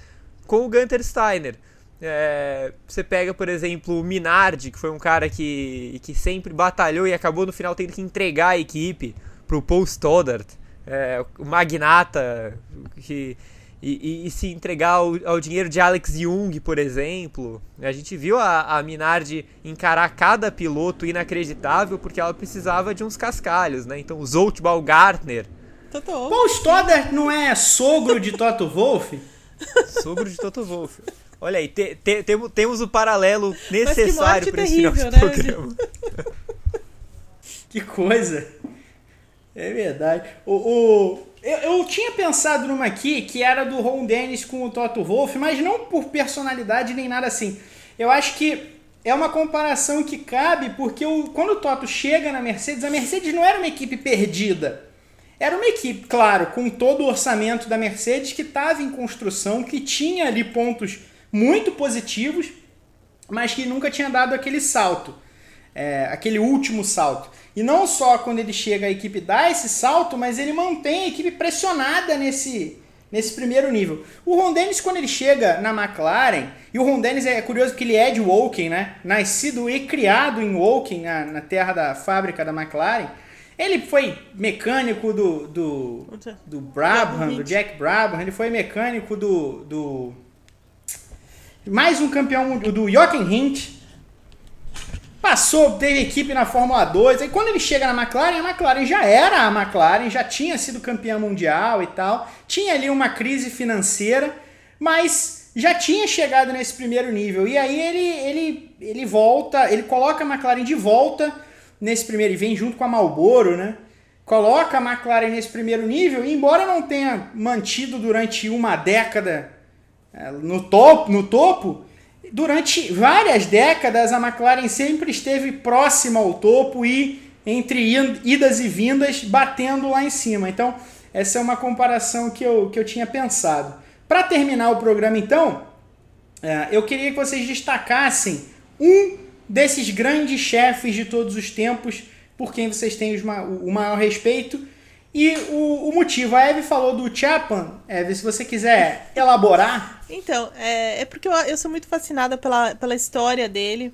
com o Gunter Steiner. É, você pega, por exemplo, o Minardi, que foi um cara que, que sempre batalhou e acabou no final tendo que entregar a equipe para o Paul Stoddart, é, o magnata que e, e, e, se entregar ao, ao, dinheiro de Alex Young, por exemplo. A gente viu a, a Minardi encarar cada piloto inacreditável porque ela precisava de uns cascalhos, né? Então, o Zolt Baumgartner. Toto. Paul Stoddart não é sogro de Toto Wolff? sogro de Toto Wolff. Olha aí, te, te, temos, temos o paralelo necessário para esse final de né? programa. que coisa. É verdade. O, o, eu, eu, tinha pensado numa aqui que era do Ron Dennis com o Toto Wolff, mas não por personalidade nem nada assim. Eu acho que é uma comparação que cabe porque o, quando o Toto chega na Mercedes, a Mercedes não era uma equipe perdida. Era uma equipe, claro, com todo o orçamento da Mercedes que estava em construção, que tinha ali pontos muito positivos, mas que nunca tinha dado aquele salto, é, aquele último salto. E não só quando ele chega a equipe dá esse salto, mas ele mantém a equipe pressionada nesse, nesse primeiro nível. O Ron Dennis, quando ele chega na McLaren, e o Ron Dennis é curioso porque ele é de Woking, né? Nascido e criado em Woking, na, na terra da fábrica da McLaren. Ele foi mecânico do, do, do Brabham, do Jack Brabham, ele foi mecânico do, do mais um campeão do Jochen Hint. Passou, teve equipe na Fórmula 2. Aí quando ele chega na McLaren, a McLaren já era a McLaren, já tinha sido campeão mundial e tal. Tinha ali uma crise financeira, mas já tinha chegado nesse primeiro nível. E aí ele, ele, ele volta, ele coloca a McLaren de volta nesse primeiro e vem junto com a Marlboro, né? Coloca a McLaren nesse primeiro nível, e embora não tenha mantido durante uma década é, no topo, no topo, durante várias décadas a McLaren sempre esteve próxima ao topo e entre idas e vindas batendo lá em cima. Então, essa é uma comparação que eu, que eu tinha pensado. Para terminar o programa, então, é, eu queria que vocês destacassem um desses grandes chefes de todos os tempos, por quem vocês têm o maior respeito. E o, o motivo, a Eve falou do Chapman, Eve, se você quiser elaborar. Então, é, é porque eu, eu sou muito fascinada pela, pela história dele.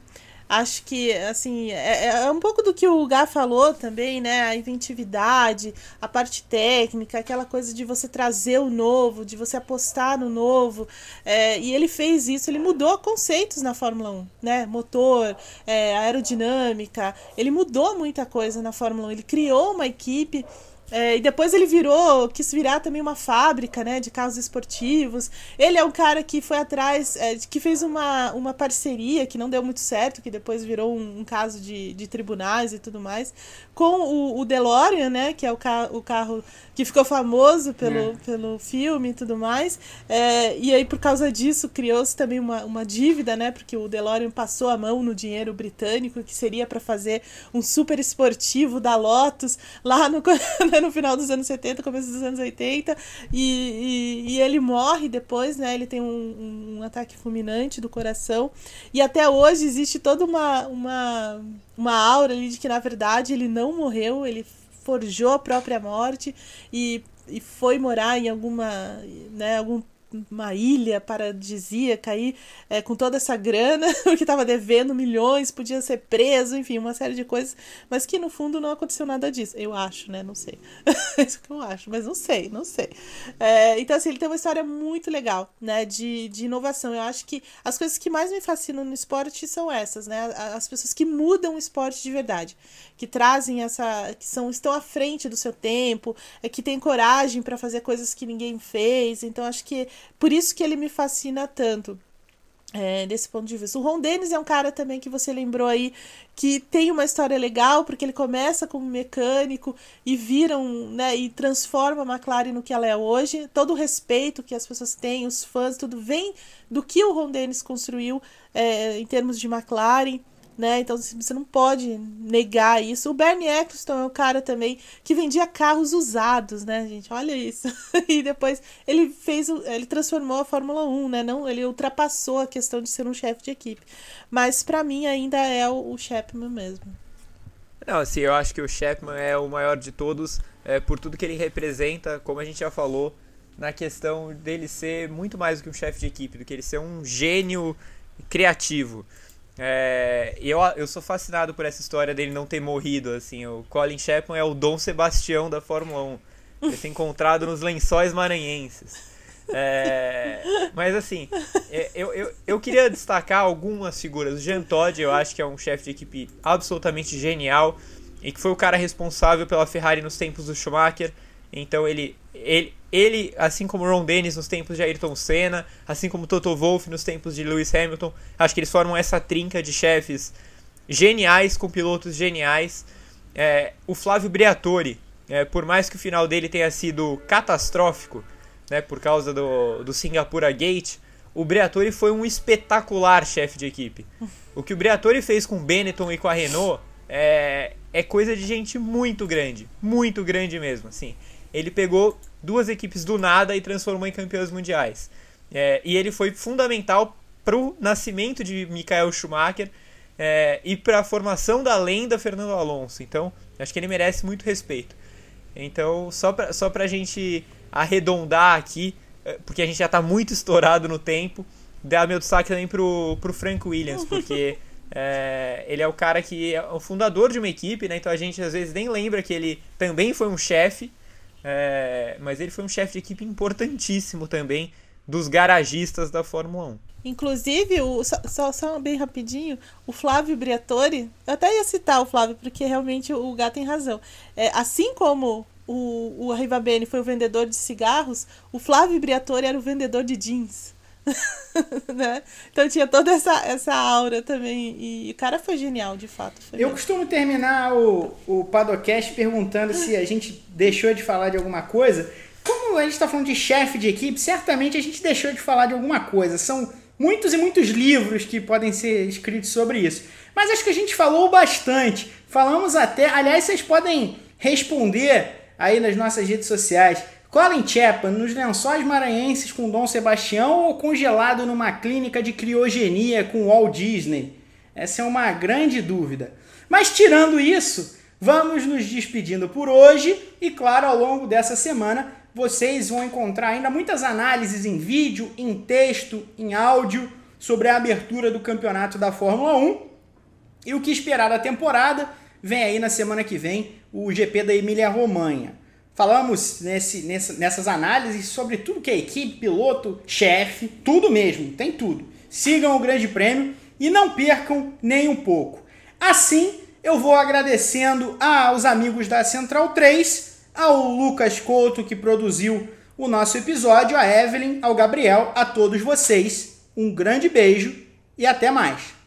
Acho que, assim, é, é, um pouco do que o Gá falou também, né? A inventividade, a parte técnica, aquela coisa de você trazer o novo, de você apostar no novo. É, e ele fez isso, ele mudou conceitos na Fórmula 1, né? Motor, é, aerodinâmica, ele mudou muita coisa na Fórmula 1. Ele criou uma equipe é, e depois ele virou, quis virar também uma fábrica, né, de carros esportivos. Ele é um cara que foi atrás, é, que fez uma, uma parceria que não deu muito certo, que depois virou um, um caso de, de tribunais e tudo mais, com o, o DeLorean, né, que é o, ca o carro que ficou famoso pelo, é. pelo filme e tudo mais. É, e aí, por causa disso, criou-se também uma, uma dívida, né, porque o DeLorean passou a mão no dinheiro britânico, que seria para fazer um super esportivo da Lotus lá no no final dos anos 70, começo dos anos 80, e, e, e ele morre depois, né? Ele tem um, um, ataque fulminante do coração, e até hoje existe toda uma, uma, uma aura ali de que, na verdade, ele não morreu, ele forjou a própria morte e, e foi morar em alguma, né, algum uma ilha paradisíaca aí, é, com toda essa grana, que estava devendo milhões, podia ser preso, enfim, uma série de coisas, mas que no fundo não aconteceu nada disso. Eu acho, né? Não sei. Isso que eu acho, mas não sei, não sei. É, então, assim, ele tem uma história muito legal, né? De, de inovação. Eu acho que as coisas que mais me fascinam no esporte são essas, né? As pessoas que mudam o esporte de verdade, que trazem essa. que são, estão à frente do seu tempo, é, que têm coragem para fazer coisas que ninguém fez. Então, acho que por isso que ele me fascina tanto. É, desse ponto de vista. O Ron Dennis é um cara também que você lembrou aí que tem uma história legal, porque ele começa como mecânico e viram, né, e transforma a McLaren no que ela é hoje. Todo o respeito que as pessoas têm, os fãs, tudo vem do que o Ron Dennis construiu é, em termos de McLaren né? Então você não pode negar isso. O Bernie Eccleston é um cara também que vendia carros usados, né, gente? Olha isso. e depois ele fez, ele transformou a Fórmula 1, né? Não, ele ultrapassou a questão de ser um chefe de equipe. Mas para mim ainda é o, o Chapman mesmo. Não, assim, eu acho que o Chapman é o maior de todos, é, por tudo que ele representa, como a gente já falou, na questão dele ser muito mais do que um chefe de equipe, do que ele ser um gênio criativo. É, eu, eu sou fascinado por essa história dele não ter morrido, assim. O Colin Chapman é o Dom Sebastião da Fórmula 1. Ele foi encontrado nos lençóis maranhenses. É, mas assim, é, eu, eu, eu queria destacar algumas figuras. O Jean Todt, eu acho que é um chefe de equipe absolutamente genial e que foi o cara responsável pela Ferrari nos tempos do Schumacher. Então ele, ele, ele, assim como Ron Dennis nos tempos de Ayrton Senna, assim como Toto Wolff nos tempos de Lewis Hamilton, acho que eles formam essa trinca de chefes geniais com pilotos geniais. É, o Flávio Briatore, é, por mais que o final dele tenha sido catastrófico, né, por causa do, do Singapura Gate, o Briatore foi um espetacular chefe de equipe. O que o Briatore fez com o Benetton e com a Renault é, é coisa de gente muito grande, muito grande mesmo, assim. Ele pegou duas equipes do nada e transformou em campeões mundiais. É, e ele foi fundamental para o nascimento de Michael Schumacher é, e para a formação da lenda Fernando Alonso. Então, acho que ele merece muito respeito. Então, só para só a gente arredondar aqui, é, porque a gente já está muito estourado no tempo, dar meu destaque também pro, pro Frank Williams, porque é, ele é o cara que é o fundador de uma equipe, né? Então a gente às vezes nem lembra que ele também foi um chefe, é, mas ele foi um chefe de equipe importantíssimo também dos garagistas da Fórmula 1. Inclusive, o, só, só, bem rapidinho, o Flávio Briatore, eu até ia citar o Flávio, porque realmente o gato tem razão. É, assim como o, o Arriva Bene foi o vendedor de cigarros, o Flávio Briatore era o vendedor de jeans. né? Então tinha toda essa, essa aura também. E o cara foi genial, de fato. eu mesmo. costumo terminar o, o Padocast perguntando se a gente deixou de falar de alguma coisa. Como a gente está falando de chefe de equipe, certamente a gente deixou de falar de alguma coisa. São muitos e muitos livros que podem ser escritos sobre isso. Mas acho que a gente falou bastante. Falamos até. Aliás, vocês podem responder aí nas nossas redes sociais. Colin Chapman nos lençóis maranhenses com Dom Sebastião ou congelado numa clínica de criogenia com Walt Disney? Essa é uma grande dúvida. Mas tirando isso, vamos nos despedindo por hoje e, claro, ao longo dessa semana vocês vão encontrar ainda muitas análises em vídeo, em texto, em áudio sobre a abertura do campeonato da Fórmula 1 e o que esperar da temporada. Vem aí na semana que vem o GP da Emília-Romanha. Falamos nesse, nessa, nessas análises sobre tudo que é equipe, piloto, chefe, tudo mesmo, tem tudo. Sigam o Grande Prêmio e não percam nem um pouco. Assim, eu vou agradecendo aos amigos da Central 3, ao Lucas Couto que produziu o nosso episódio, a Evelyn, ao Gabriel, a todos vocês. Um grande beijo e até mais.